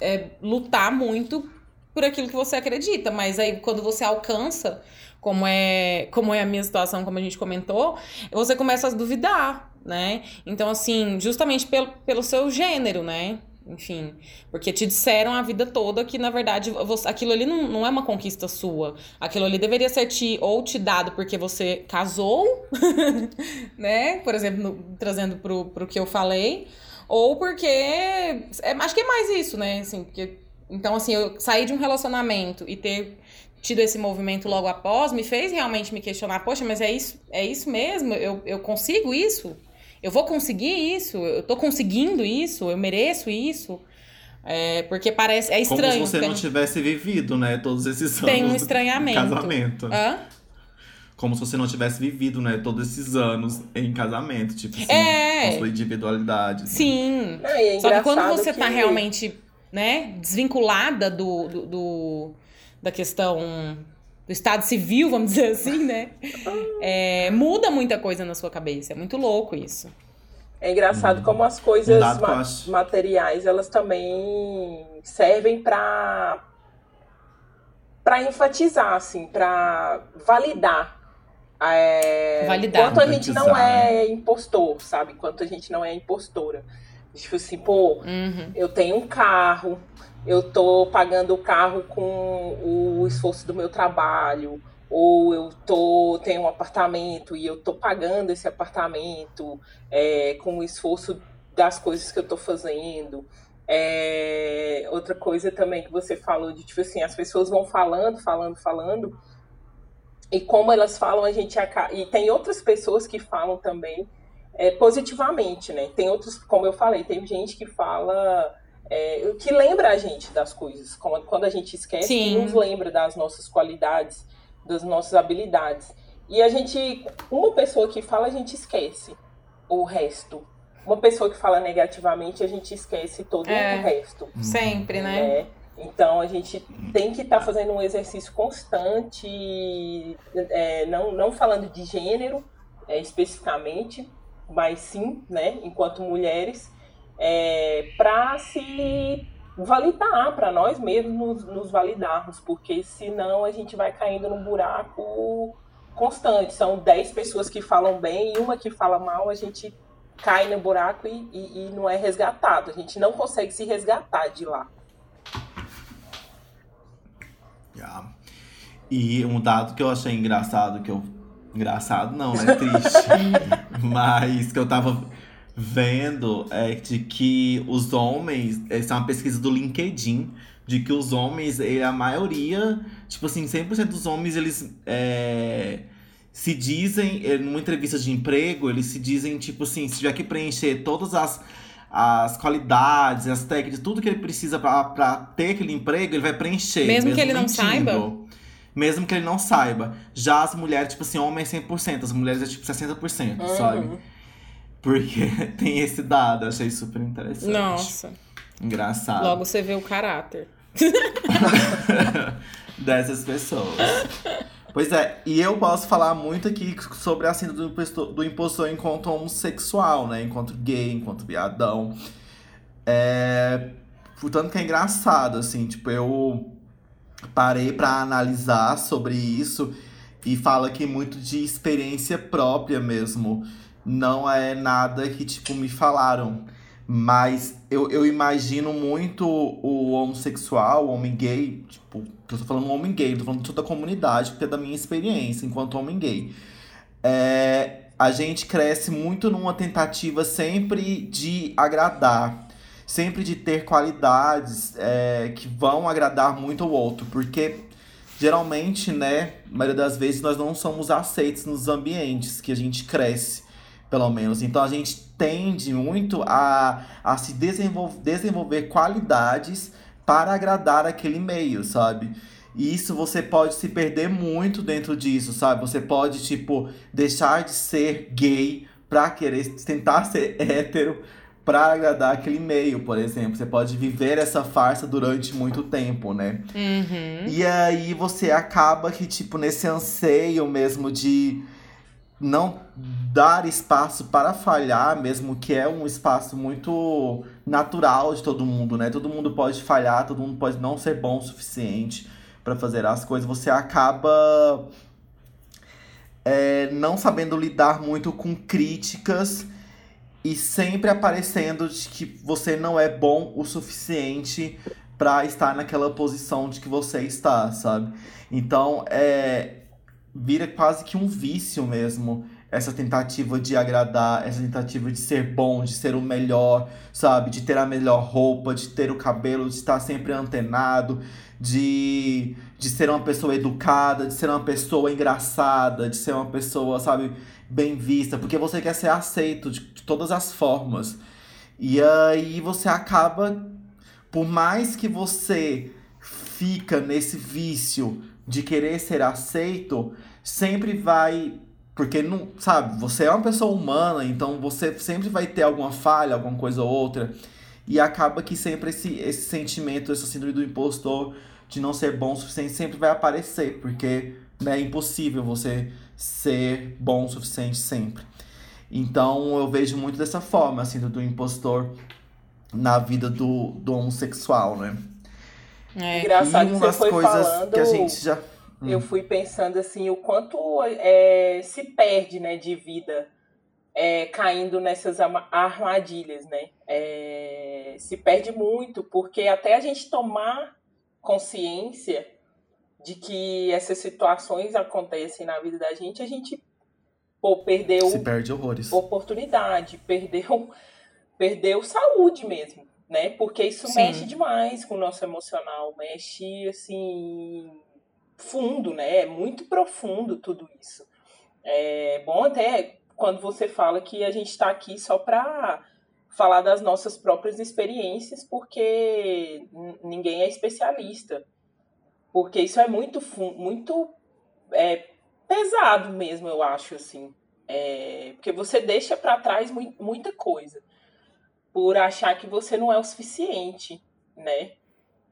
é, lutar muito por aquilo que você acredita, mas aí quando você alcança, como é, como é a minha situação, como a gente comentou, você começa a duvidar, né? Então, assim, justamente pelo, pelo seu gênero, né? Enfim, porque te disseram a vida toda que, na verdade, você, aquilo ali não, não é uma conquista sua. Aquilo ali deveria ser te, ou te dado porque você casou, né? Por exemplo, no- trazendo pro, pro que eu falei, ou porque. É, acho que é mais isso, né? Assim, porque, então, assim, eu sair de um relacionamento e ter tido esse movimento logo após me fez realmente me questionar: poxa, mas é isso, é isso mesmo? Eu, eu consigo isso? Eu vou conseguir isso? Eu tô conseguindo isso? Eu mereço isso? É, porque parece. É estranho. Como se você tem, não tivesse vivido, né, todos esses anos tem um estranhamento. casamento. Hã? Como se você não tivesse vivido, né, todos esses anos em casamento, tipo assim, É. com sua individualidade. Sim. Não, e é Só que quando você tá que- realmente, né, desvinculada do, do, do- da questão do estado civil, vamos dizer assim, né? é, muda muita coisa na sua cabeça. É muito louco isso. É engraçado como as coisas ma- materiais, elas também servem para para enfatizar, assim, para validar. é, Validar. Quanto a gente não é impostor, sabe? Quanto a gente não é impostora. Tipo assim, pô, Uhum. eu tenho um carro, eu tô pagando o carro com o esforço do meu trabalho, ou eu tô tenho um apartamento e eu tô pagando esse apartamento é, com o esforço das coisas que eu tô fazendo. É, outra coisa também que você falou de tipo assim, as pessoas vão falando, falando, falando, e como elas falam, a gente acaba. E tem outras pessoas que falam também é, positivamente, né? Tem outros, como eu falei, tem gente que fala. É, que lembra a gente das coisas. Quando a gente esquece, que nos lembra das nossas qualidades, das nossas habilidades. E a gente. Uma pessoa que fala, a gente esquece o resto. Uma pessoa que fala negativamente, a gente esquece todo É. o resto. Sempre, né? né? Então a gente tem que estar fazendo um exercício constante, é, não, não falando de gênero é, especificamente, mas sim, né, enquanto mulheres, é, para se validar, para nós mesmos nos, nos validarmos, porque senão a gente vai caindo num buraco constante. São 10 pessoas que falam bem e uma que fala mal, a gente cai no buraco e, e- e não é resgatado. A gente não consegue se resgatar de lá. Yeah. E um dado que eu achei engraçado, que eu. Engraçado não, né? Triste. Mas que eu tava vendo é de que os homens. Essa é uma pesquisa do LinkedIn. De que os homens, a maioria, tipo assim, 100% dos homens, eles é, se dizem, eh, numa entrevista de emprego, eles se dizem, tipo assim, se tiver que preencher todas as, as qualidades, as técnicas, tudo que ele precisa pra, pra ter aquele emprego, ele vai preencher. Mesmo que ele não mentindo. saiba? Mesmo que ele não saiba. Já as mulheres, tipo assim, homem é 100%, as mulheres é tipo 60%, sabe? Porque tem esse dado, achei super interessante. Nossa. Engraçado. Logo você vê o caráter. dessas pessoas. Pois é, e eu posso falar muito aqui sobre a síndrome do impostor, enquanto homossexual, né? Enquanto gay, enquanto viadão. É... Portanto que é engraçado, assim, tipo, eu parei para analisar sobre isso e fala aqui muito de experiência própria mesmo. Não é nada que, tipo, me falaram. Mas eu, eu imagino muito o homossexual, o homem gay, tipo, eu tô falando homem gay, tô falando de toda a comunidade, porque é da minha experiência enquanto homem gay. É, a gente cresce muito numa tentativa sempre de agradar, sempre de ter qualidades é, que vão agradar muito o outro, porque geralmente, né, a maioria das vezes nós não somos aceitos nos ambientes que a gente cresce, pelo menos. Então a gente tende muito a, a se desenvolver, desenvolver qualidades para agradar aquele meio, sabe? E isso você pode se perder muito dentro disso, sabe? Você pode, tipo, deixar de ser gay pra querer tentar ser hétero para agradar aquele meio, por exemplo. Você pode viver essa farsa durante muito tempo, né? Uhum. E aí você acaba que, tipo, nesse anseio mesmo de não dar espaço para falhar, mesmo que é um espaço muito natural de todo mundo, né? Todo mundo pode falhar, todo mundo pode não ser bom o suficiente para fazer as coisas. Você acaba é, não sabendo lidar muito com críticas e sempre aparecendo de que você não é bom o suficiente para estar naquela posição de que você está, sabe? Então, é vira quase que um vício mesmo essa tentativa de agradar, essa tentativa de ser bom, de ser o melhor, sabe? De ter a melhor roupa, de ter o cabelo, de estar sempre antenado, de, de ser uma pessoa educada, de ser uma pessoa engraçada, de ser uma pessoa, sabe, bem vista, porque você quer ser aceito de, de todas as formas. E aí você acaba, por mais que você fica nesse vício de querer ser aceito, sempre vai. Porque não, sabe, você é uma pessoa humana, então você sempre vai ter alguma falha, alguma coisa ou outra. E acaba que sempre esse, esse sentimento, essa síndrome do impostor de não ser bom o suficiente sempre vai aparecer, porque né, é impossível você ser bom o suficiente sempre. Então eu vejo muito dessa forma, assim, do impostor na vida do, do homossexual, né? É. Engraçado e que você foi falando. que a gente já. Eu Hum. fui pensando assim, o quanto é, se perde, né, de vida é, caindo nessas armadilhas, né? É, se perde muito, porque até a gente tomar consciência de que essas situações acontecem na vida da gente, a gente pô, perdeu Se perde horrores. oportunidade, perdeu, perdeu saúde mesmo, né? Porque isso Sim. mexe demais com o nosso emocional, mexe assim fundo, né? É muito profundo tudo isso. É bom até quando você fala que a gente está aqui só para falar das nossas próprias experiências, porque ninguém é especialista. Porque isso é muito, muito é, pesado mesmo, eu acho, assim. É, porque você deixa para trás mui- muita coisa por achar que você não é o suficiente, né?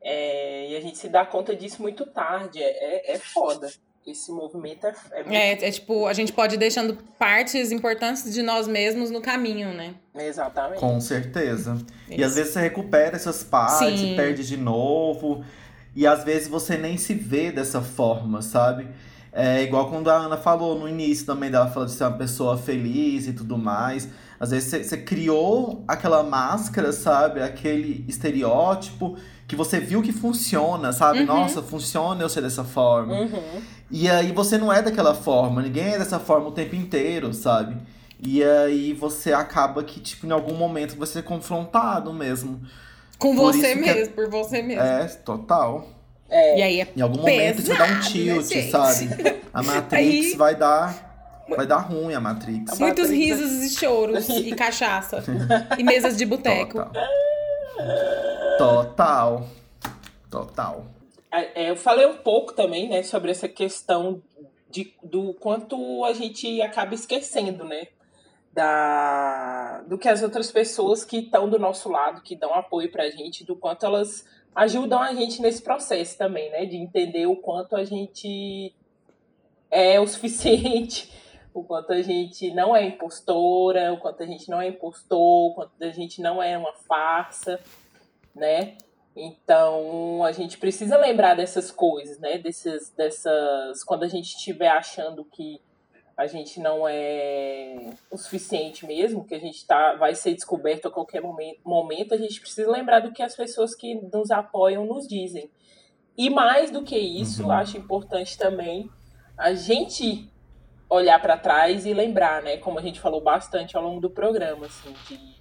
É, e a gente se dá conta disso muito tarde. É, é, é foda. Esse movimento é, é muito. É, é tipo, a gente pode ir deixando partes importantes de nós mesmos no caminho, né? Exatamente. Com certeza. E Isso. às vezes você recupera essas partes, Sim. perde de novo. E às vezes você nem se vê dessa forma, sabe? É igual quando a Ana falou no início também dela, falou de ser uma pessoa feliz e tudo mais. Às vezes você, criou aquela máscara, sabe? Aquele estereótipo que você viu que funciona, sabe? Uhum. Nossa, funciona eu ser dessa forma. Uhum. E aí você não é daquela forma, ninguém é dessa forma o tempo inteiro, sabe? E aí você acaba que, tipo, em algum momento você ser confrontado mesmo. Com Por você é- mesmo, por você mesmo. É, total. E aí é Em algum momento você dar um Pesado, tilt, né, sabe? A Matrix Aí- vai dar. Vai dar ruim a Matrix. Muitos Matrix. risos e choros e cachaça. e mesas de boteco. Total. Total. Total. É, eu falei um pouco também, né, sobre essa questão de, do quanto a gente acaba esquecendo, né? da do que as outras pessoas que estão do nosso lado, que dão apoio pra gente, do quanto elas ajudam a gente nesse processo também, né? De entender o quanto a gente é o suficiente, o quanto a gente não é impostora, o quanto a gente não é impostor, o quanto a gente não é uma farsa, né? Então a gente precisa lembrar dessas coisas, né? Dessas, dessas. Quando a gente estiver achando que a gente não é o suficiente mesmo, que a gente tá, vai ser descoberto a qualquer momento, momento, a gente precisa lembrar do que as pessoas que nos apoiam nos dizem. E mais do que isso, uhum. acho importante também a gente olhar para trás e lembrar, né? Como a gente falou bastante ao longo do programa, assim, de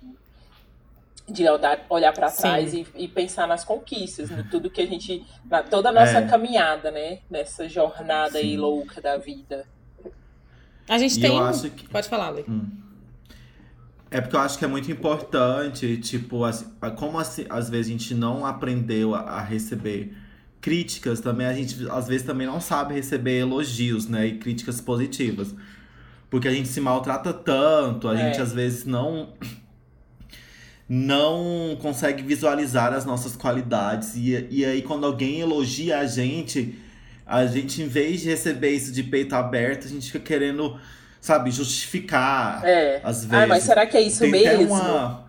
de olhar, para trás e, e, pensar nas conquistas, em tudo que a gente. Na toda a nossa é. caminhada, né? Nessa jornada Sim. aí louca da vida. A gente e tem. Que... Pode falar, Lê. Hum. É porque eu acho que é muito importante, tipo, como assim, às vezes a gente não aprendeu a, a, receber críticas, também a gente às vezes também não sabe receber elogios, né? E críticas positivas. Porque a gente se maltrata tanto, a é. gente às vezes não não consegue visualizar as nossas qualidades. E, e aí, quando alguém elogia a gente, a gente, em vez de receber isso de peito aberto, a gente fica querendo, sabe, justificar. É. Às vezes. Ah, mas será que é isso Tem mesmo? Uma...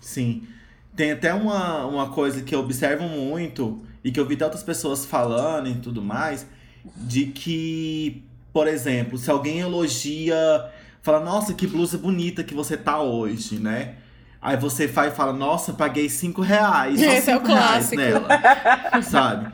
Sim. Tem até uma, uma coisa que eu observo muito e que eu vi tantas pessoas falando e tudo mais, de que, por exemplo, se alguém elogia, fala, nossa, que blusa bonita que você tá hoje, né? Aí você vai e fala, nossa, paguei cinco reais. Esse é o clássico. Nela, sabe?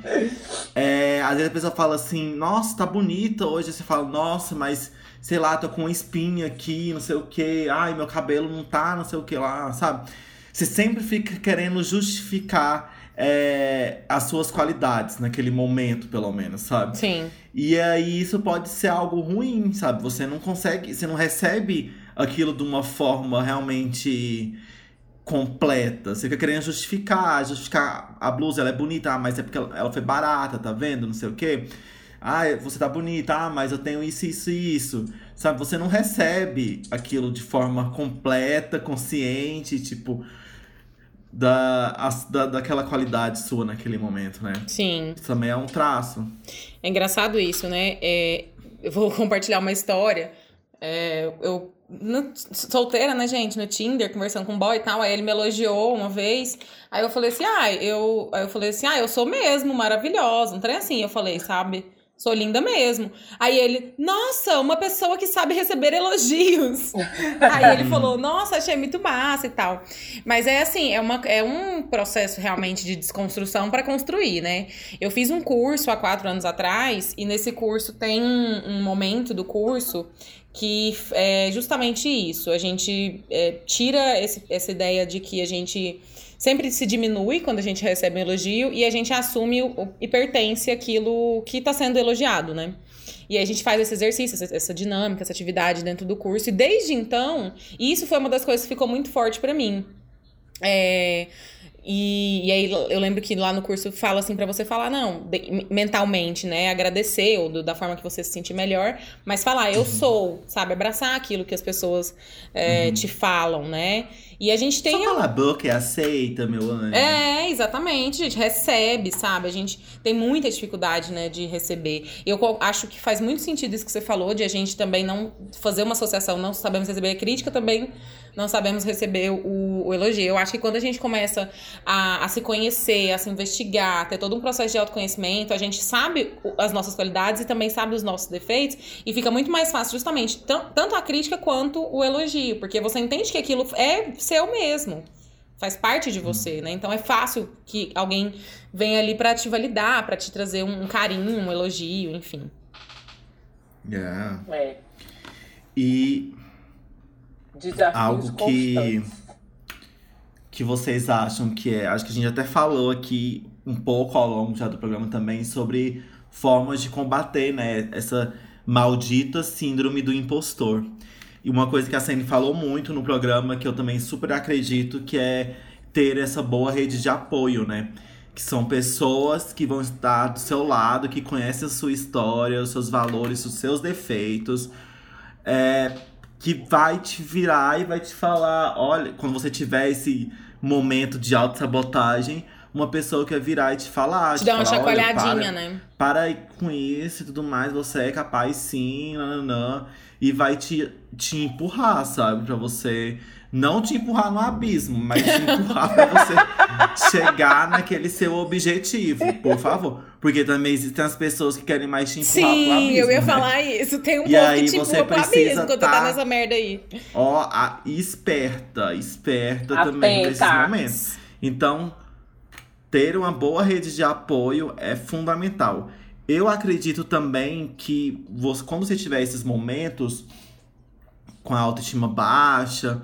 É, às vezes a pessoa fala assim, nossa, tá bonita hoje. Você fala, nossa, mas sei lá, tô com uma espinha aqui, não sei o que. Ai, meu cabelo não tá, não sei o que lá, sabe? Você sempre fica querendo justificar é, as suas qualidades naquele momento, pelo menos, sabe? Sim. E aí isso pode ser algo ruim, sabe? Você não consegue, você não recebe aquilo de uma forma realmente completa. Você fica querendo justificar, justificar a blusa, ela é bonita, ah, mas é porque ela foi barata, tá vendo? Não sei o quê. Ah, você tá bonita, ah, mas eu tenho isso, isso e isso. Sabe, você não recebe aquilo de forma completa, consciente, tipo, da, a, da, daquela qualidade sua naquele momento, né? Sim. Isso também é um traço. É engraçado isso, né? É, eu vou compartilhar uma história. É, eu no, solteira, né, gente, no Tinder, conversando com um boy e tal. Aí ele me elogiou uma vez. Aí eu falei assim, ah, eu. Aí eu falei assim, ah, eu sou mesmo, maravilhosa. Não tem assim, eu falei, sabe? Sou linda mesmo. Aí ele, nossa, uma pessoa que sabe receber elogios. Aí ele falou, nossa, achei muito massa e tal. Mas é assim, é, uma, é um processo realmente de desconstrução para construir, né? Eu fiz um curso há quatro anos atrás, e nesse curso tem um, momento do curso que é justamente isso. A gente é, tira esse, essa ideia de que a gente sempre se diminui quando a gente recebe um elogio e a gente assume o, e pertence aquilo que está sendo elogiado, né? E aí a gente faz esse exercício, essa, essa, dinâmica, essa atividade dentro do curso. E desde então, isso foi uma das coisas que ficou muito forte para mim. É, e, e, aí eu lembro que lá no curso fala assim para você falar, não, de, mentalmente, né? Agradecer ou do, da forma que você se sentir melhor, mas falar, eu uhum. sou, sabe? Abraçar aquilo que as pessoas é, uhum. te falam, né? E a gente tem. Só cala a boca e aceita, meu anjo. É, exatamente. A gente recebe, sabe? A gente tem muita dificuldade, né, de receber. Eu acho que faz muito sentido isso que você falou, de a gente também não fazer uma associação, não sabemos receber a crítica, também não sabemos receber o, o elogio. Eu acho que quando a gente começa a, a se conhecer, a se investigar, ter todo um processo de autoconhecimento, a gente sabe as nossas qualidades e também sabe os nossos defeitos, e fica muito mais fácil, justamente, tanto a crítica quanto o elogio, porque você entende que aquilo é seu mesmo. Faz parte de você, né? Então é fácil que alguém venha ali para te validar, para te trazer um carinho, um elogio, enfim. Yeah. É. E Desafios algo que que vocês acham que é, acho que a gente até falou aqui um pouco ao longo já do programa também sobre formas de combater, né, essa maldita síndrome do impostor. E uma coisa que a Sene falou muito no programa, que eu também super acredito, que é ter essa boa rede de apoio, né? Que são pessoas que vão estar do seu lado, que conhecem a sua história, os seus valores, os seus defeitos. É, que vai te virar e vai te falar, olha, quando você tiver esse momento de autossabotagem, uma pessoa que vai virar e te falar. Te, te dá uma falar, chacoalhadinha, para, né? Para com isso e tudo mais, você é capaz sim, nananã, e vai te, te empurrar, sabe? Pra você não te empurrar no abismo, mas te empurrar pra você chegar naquele seu objetivo, por favor. Porque também existem as pessoas que querem mais te empurrar Sim, pro abismo. eu ia né? falar isso. Tem um E povo aí que te você empurra pro abismo quando tá- tá nessa merda aí. Ó, a, esperta, esperta também nesses Atenta. momentos. Então, ter uma boa rede de apoio é fundamental. Eu acredito também que você, quando você tiver esses momentos com a autoestima baixa,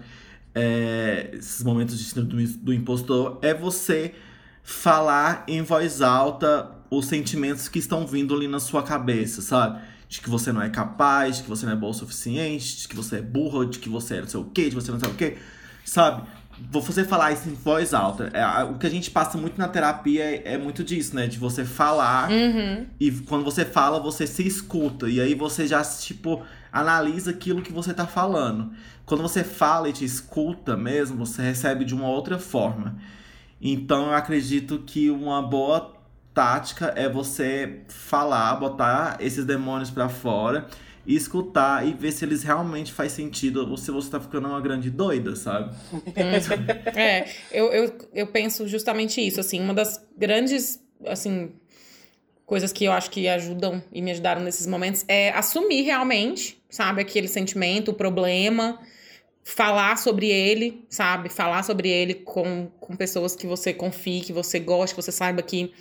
é, esses momentos de síndrome do, impostor, é você falar em voz alta os sentimentos que estão vindo ali na sua cabeça, sabe? De que você não é capaz, de que você não é boa o suficiente, de que você é burra, de que você é não sei o quê, de que você não sei o quê, sabe? Vou você falar isso em voz alta. É, o que a gente passa muito na terapia é, é muito disso, né? De você falar Uhum. e quando você fala, você se escuta. E aí você já, tipo, analisa aquilo que você tá falando. Quando você fala e te escuta mesmo, você recebe de uma outra forma. Então eu acredito que uma boa tática é você falar, botar esses demônios pra fora e escutar e ver se eles realmente faz sentido ou se você tá ficando uma grande doida, sabe? É, eu, eu, eu penso justamente isso, assim, uma das grandes, assim, coisas que eu acho que ajudam e me ajudaram nesses momentos é assumir realmente, sabe, aquele sentimento, o problema, falar sobre ele, sabe, falar sobre ele com, com pessoas que você confie, que você gosta, que você saiba que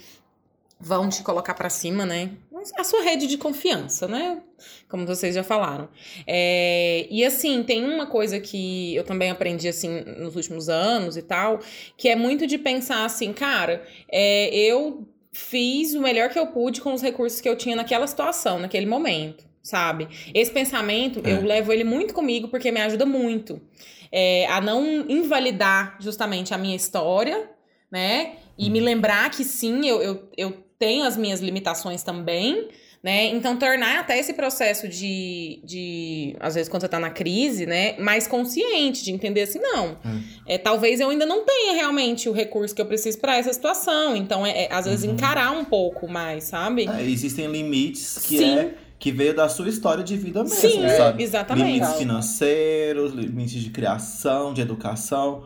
vão te colocar pra cima, né? A sua rede de confiança, né? Como vocês já falaram. É, e assim, tem uma coisa que eu também aprendi assim nos últimos anos e tal, que é muito de pensar assim, cara, é, eu fiz o melhor que eu pude com os recursos que eu tinha naquela situação, naquele momento, sabe? Esse pensamento É. eu levo ele muito comigo porque me ajuda muito é, a não invalidar justamente a minha história, né? E me lembrar que sim, eu, eu, eu tenho as minhas limitações também, né? Então, tornar até esse processo de, de às vezes, quando você tá na crise, né? Mais consciente, de entender assim, não. É, talvez eu ainda não tenha realmente o recurso que eu preciso pra essa situação. Então, é, é, às vezes, encarar um pouco mais, sabe? É, existem limites que Sim. é que veio da sua história de vida mesmo, Sim, sabe? exatamente. Limites financeiros, limites de criação, de educação.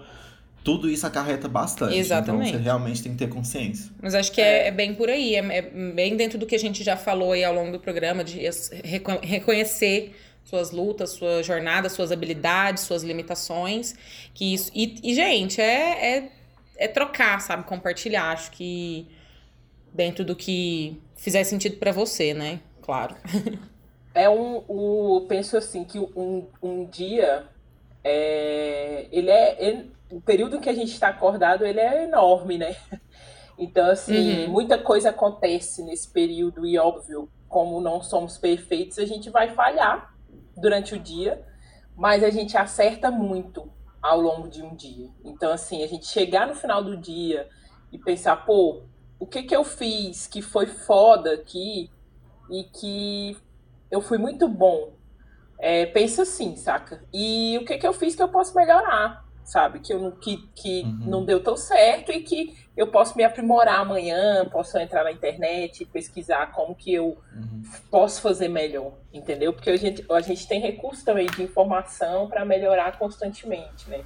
Tudo isso acarreta bastante. Exatamente. Então você realmente tem que ter consciência. Mas acho que é, é bem por aí, é, é bem dentro do que a gente já falou aí ao longo do programa, de reconhecer suas lutas, sua jornada, suas habilidades, suas limitações. Que isso, e, e, gente, é, é, é trocar, sabe? Compartilhar. Acho que dentro do que fizer sentido pra você, né? Claro. É um, um eu penso assim que um, um dia é, ele é ele- o período que a gente está acordado ele é enorme, né? Então assim Uhum. muita coisa acontece nesse período e óbvio como não somos perfeitos a gente vai falhar durante o dia, mas a gente acerta muito ao longo de um dia. Então assim a gente chegar no final do dia e pensar pô o que que eu fiz que foi foda aqui e que eu fui muito bom. É, pensa assim, saca? E o que que eu fiz que eu posso melhorar, sabe? Que, eu, não- que, que Uhum. não deu tão certo e que eu posso me aprimorar amanhã, posso entrar na internet e pesquisar como que eu Uhum. posso fazer melhor, entendeu? Porque a gente, a gente tem recurso também de informação para melhorar constantemente, né?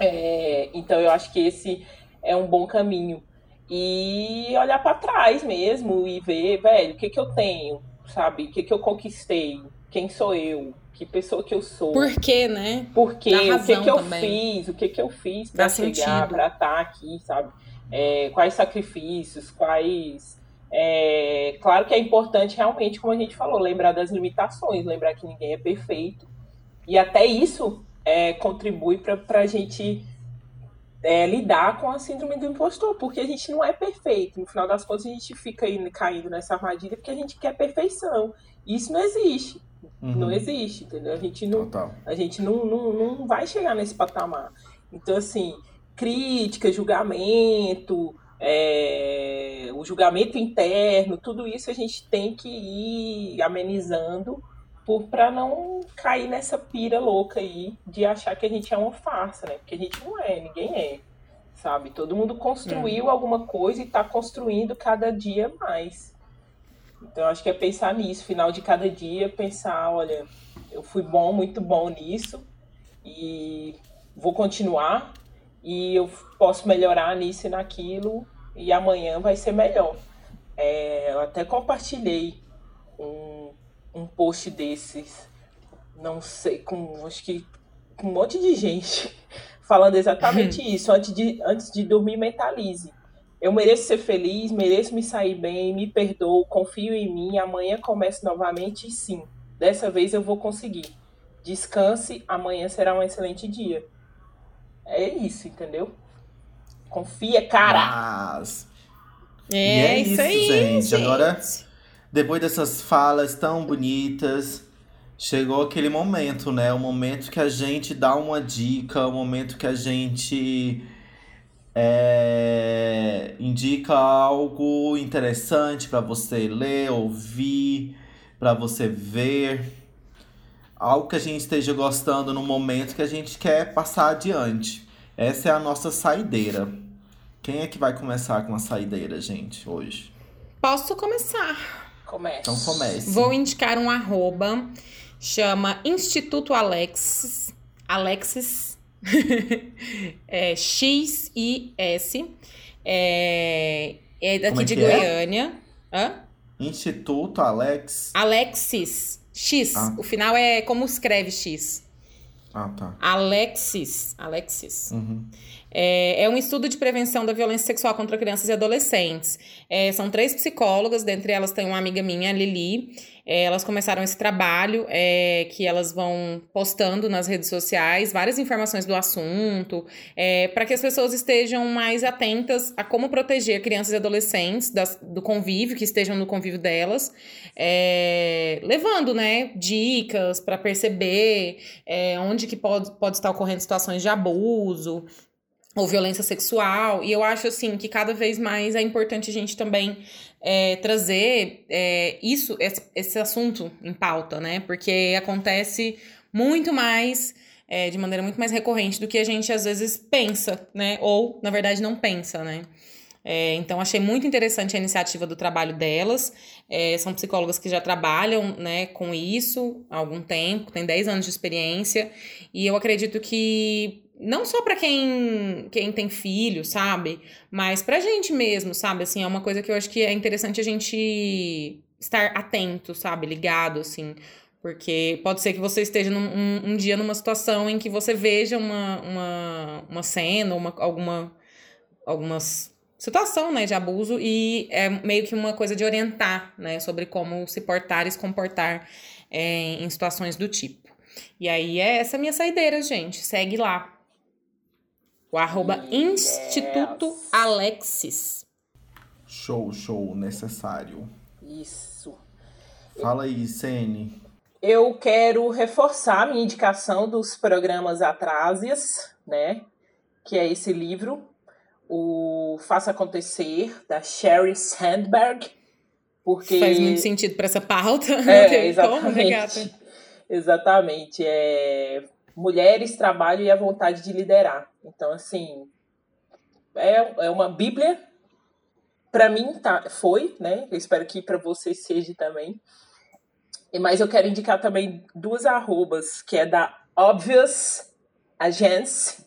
É, então eu acho que esse é um bom caminho. E olhar para trás mesmo e ver, velho, o que que eu tenho, sabe? O que que eu conquistei? Quem sou eu? Que pessoa que eu sou? Por quê, né? Por quê? O que que eu também. fiz? O que que eu fiz para chegar, para estar aqui, sabe? É, quais sacrifícios, quais... é, claro que é importante realmente, como a gente falou, lembrar das limitações, lembrar que ninguém é perfeito. E até isso é, contribui para a gente é, lidar com a síndrome do impostor, porque a gente não é perfeito. No final das contas, a gente fica aí caindo nessa armadilha porque a gente quer perfeição. Isso não existe. Uhum. Não existe, entendeu? A gente não, Total. a gente não, não, não vai chegar nesse patamar. Então, assim, crítica, julgamento, é, o julgamento interno, tudo isso a gente tem que ir amenizando para não cair nessa pira louca aí de achar que a gente é uma farsa, né? Porque a gente não é, ninguém é, sabe? Todo mundo construiu alguma coisa e está construindo cada dia mais. Então acho que é pensar nisso, final de cada dia, pensar, olha, eu fui bom, muito bom nisso e vou continuar e eu posso melhorar nisso e naquilo e amanhã vai ser melhor. É, eu até compartilhei um, um post desses, não sei, com acho que com um monte de gente falando exatamente isso. Antes de, antes de dormir, mentalize. Eu mereço ser feliz, mereço me sair bem, me perdoo, confio em mim, amanhã começo novamente e sim, dessa vez eu vou conseguir. Descanse, amanhã será um excelente dia. É isso, entendeu? Confia, cara! Mas... É, E é isso, isso, aí, gente. gente. Agora- Depois dessas falas tão bonitas, chegou aquele momento, né? O momento que a gente dá uma dica, o momento que a gente é, indica algo interessante para você ler, ouvir, para você ver. Algo que a gente esteja gostando no momento que a gente quer passar adiante. Essa é a nossa saideira. Quem é que vai começar com a saideira, gente, hoje? Posso começar? Começa. Então comece. Vou indicar um arroba, chama Instituto Alexis. Alexis. é, X-I-S. É, é daqui é de é? Goiânia. Hã? Instituto Alex. Alexis. X. Ah. O final é como escreve X. Ah, tá. Alexis. Alexis. Uhum. É, é um estudo de prevenção da violência sexual contra crianças e adolescentes. É, são três psicólogas, dentre elas tem uma amiga minha, a Lili. É, elas começaram esse trabalho é, que elas vão postando nas redes sociais várias informações do assunto, é, para que as pessoas estejam mais atentas a como proteger crianças e adolescentes das- do convívio, que estejam no convívio delas, é, levando né, dicas para perceber é, onde que pode, pode estar ocorrendo situações de abuso, ou violência sexual. E eu acho assim que cada vez mais é importante a gente também é, trazer é, isso, esse, esse assunto em pauta, né? Porque acontece muito mais. é, de maneira muito mais recorrente do que a gente às vezes pensa, né? Ou, na verdade, não pensa, né? É, então, achei muito interessante a iniciativa do trabalho delas. É, são psicólogas que já trabalham né, com isso há algum tempo, têm 10 anos de experiência. E eu acredito que não só para quem, quem tem filho, sabe? Mas pra gente mesmo, sabe? Assim, é uma coisa que eu acho que é interessante a gente estar atento, sabe? Ligado, assim. Porque pode ser que você esteja num, um, um dia numa situação em que você veja uma, uma, uma cena, uma, alguma algumas situação, né, de abuso e é meio que uma coisa de orientar, né, sobre como se portar e se comportar é, em situações do tipo. E aí é essa minha saideira, gente. Segue lá. O arroba Yes. Instituto Alexis. Show, show, necessário. Isso. Fala aí, Sene. Eu quero reforçar a minha indicação dos programas Atrásias, né? Que é esse livro, o Faça Acontecer, da Sherry Sandberg. Porque Faz muito sentido para essa pauta. É, né, exatamente. Exatamente. É mulheres, trabalho e a vontade de liderar. Então, assim, é, é uma bíblia. Para mim, tá, foi, né? Eu espero que para vocês seja também. Mas eu quero indicar também duas arrobas, que é da Obvious Agence.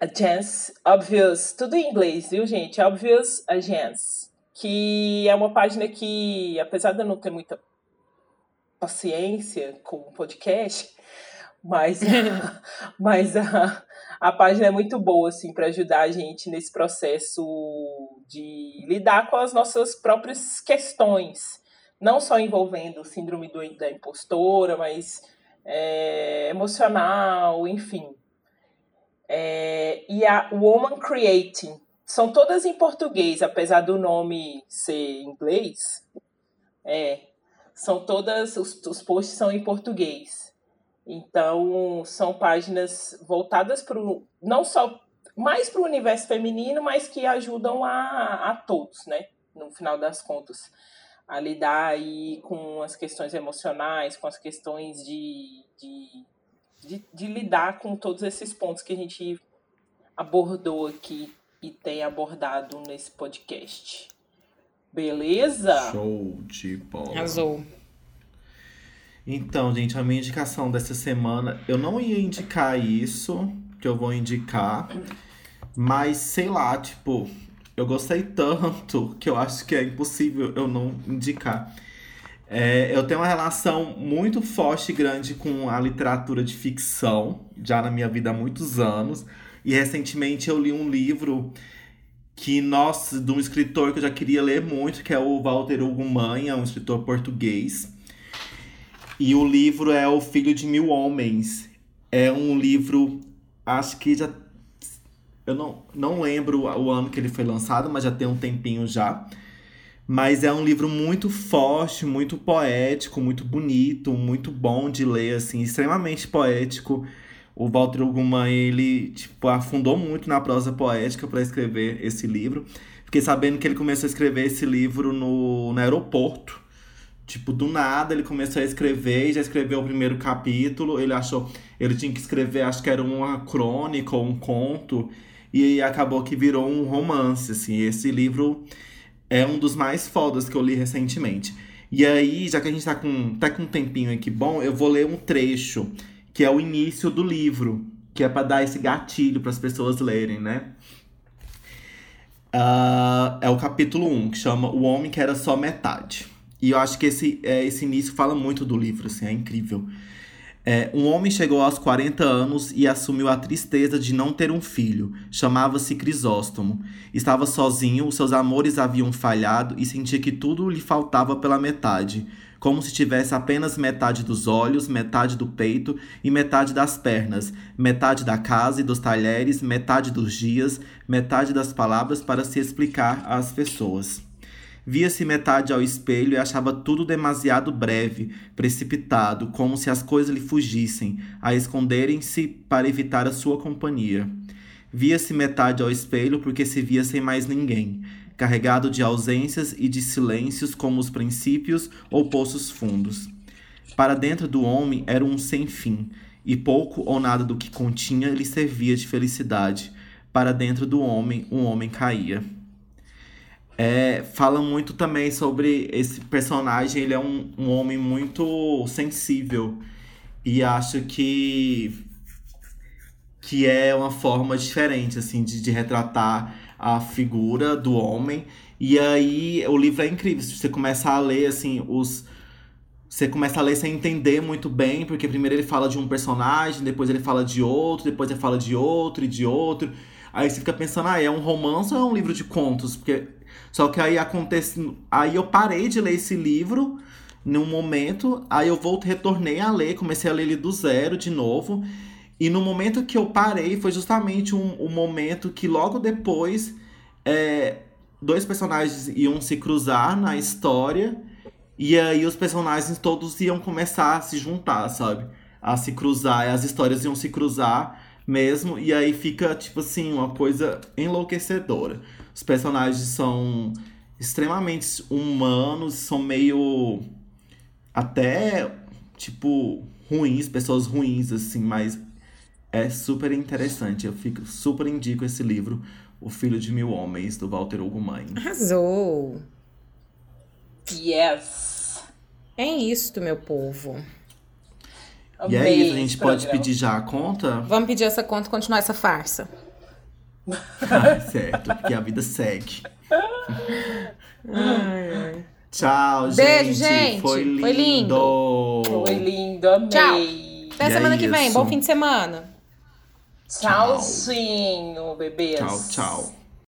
Agence, Obvious, tudo em inglês, viu, gente? Obvious Agence. Que é uma página que, apesar de eu não ter muita paciência com o podcast, mas, mas a, a página é muito boa assim para ajudar a gente nesse processo de lidar com as nossas próprias questões, não só envolvendo o síndrome do, da impostora, mas é, emocional, enfim. É, e a Woman Creating são todas em português, apesar do nome ser em inglês. É, são todas, os, os posts são em português. Então, são páginas voltadas para não só mais para o universo feminino, mas que ajudam a, a todos, né? No final das contas. a lidar aí com as questões emocionais, com as questões de, de, de, de lidar com todos esses pontos que a gente abordou aqui e tem abordado nesse podcast. Beleza? Show de bola. Arrasou. Então, gente, a minha indicação dessa semana, eu não ia indicar isso, que eu vou indicar, mas sei lá, tipo, eu gostei tanto que eu acho que é impossível eu não indicar. É, eu tenho uma relação muito forte e grande com a literatura de ficção, já na minha vida há muitos anos. E recentemente eu li um livro que, nossa, de um escritor que eu já queria ler muito, que é o Walter Hugo Manha, um escritor português. E o livro é O Filho de Mil Homens. É um livro, acho que já. Eu não, não lembro o ano que ele foi lançado, mas já tem um tempinho já. Mas é um livro muito forte, muito poético, muito bonito, muito bom de ler, assim, extremamente poético. O Walter Ugumã, ele, tipo, afundou muito na prosa poética para escrever esse livro. Fiquei sabendo que ele começou a escrever esse livro no, no aeroporto. Tipo, do nada ele começou a escrever e já escreveu o primeiro capítulo. Ele achou. Ele tinha que escrever, acho que era uma crônica ou um conto. E acabou que virou um romance, assim. Esse livro é um dos mais fodas que eu li recentemente. E aí, já que a gente tá com, tá com um tempinho aqui bom, eu vou ler um trecho, que é o início do livro, que é para dar esse gatilho para as pessoas lerem, né? Uh, é o capítulo 1, que chama O Homem que Era Só Metade. E eu acho que esse, é, esse início fala muito do livro, assim, é incrível. É, um homem chegou aos 40 anos e assumiu a tristeza de não ter um filho. Chamava-se Crisóstomo. Estava sozinho, seus amores haviam falhado e sentia que tudo lhe faltava pela metade. Como se tivesse apenas metade dos olhos, metade do peito e metade das pernas, metade da casa e dos talheres, metade dos dias, metade das palavras para se explicar às pessoas. Via-se metade ao espelho e achava tudo demasiado breve, precipitado, como se as coisas lhe fugissem, a esconderem-se para evitar a sua companhia. Via-se metade ao espelho porque se via sem mais ninguém, carregado de ausências e de silêncios como os princípios ou poços fundos. Para dentro do homem era um sem fim, e pouco ou nada do que continha lhe servia de felicidade. Para dentro do homem, um homem caía é, fala muito também sobre esse personagem. Ele é um, um homem muito sensível. E acho que, que é uma forma diferente, assim, de, de retratar a figura do homem. E aí o livro é incrível. Você começa a ler, assim, os. Você começa a ler sem entender muito bem, porque primeiro ele fala de um personagem, depois ele fala de outro, depois ele fala de outro e de outro. Aí você fica pensando, ah, é um romance ou é um livro de contos? Porque só que aí acontece. Aí eu parei de ler esse livro num momento, aí eu voltei, retornei a ler, comecei a ler ele do zero de novo. E no momento que eu parei, foi justamente um, um momento que logo depois é, dois personagens iam se cruzar na história. E aí os personagens todos iam começar a se juntar, sabe? A se cruzar, as histórias iam se cruzar mesmo. E aí fica, tipo assim, uma coisa enlouquecedora. Os personagens são extremamente humanos, são meio. até, tipo, ruins, pessoas ruins, assim, mas é super interessante. Eu fico super indico esse livro, O Filho de Mil Homens, do Walter Hugo Mãe. Arrasou! Yes! É isso, meu povo. E é isso, a gente pode pedir já a conta? Vamos pedir essa conta e continuar essa farsa. Ah, certo, porque a vida segue. Ai, Tchau, gente. Beijo, gente. Foi lindo. Foi lindo. Foi lindo, amei. Tchau. Até E semana é que vem. Bom fim de semana. Tchauzinho, bebês. Tchau, tchau.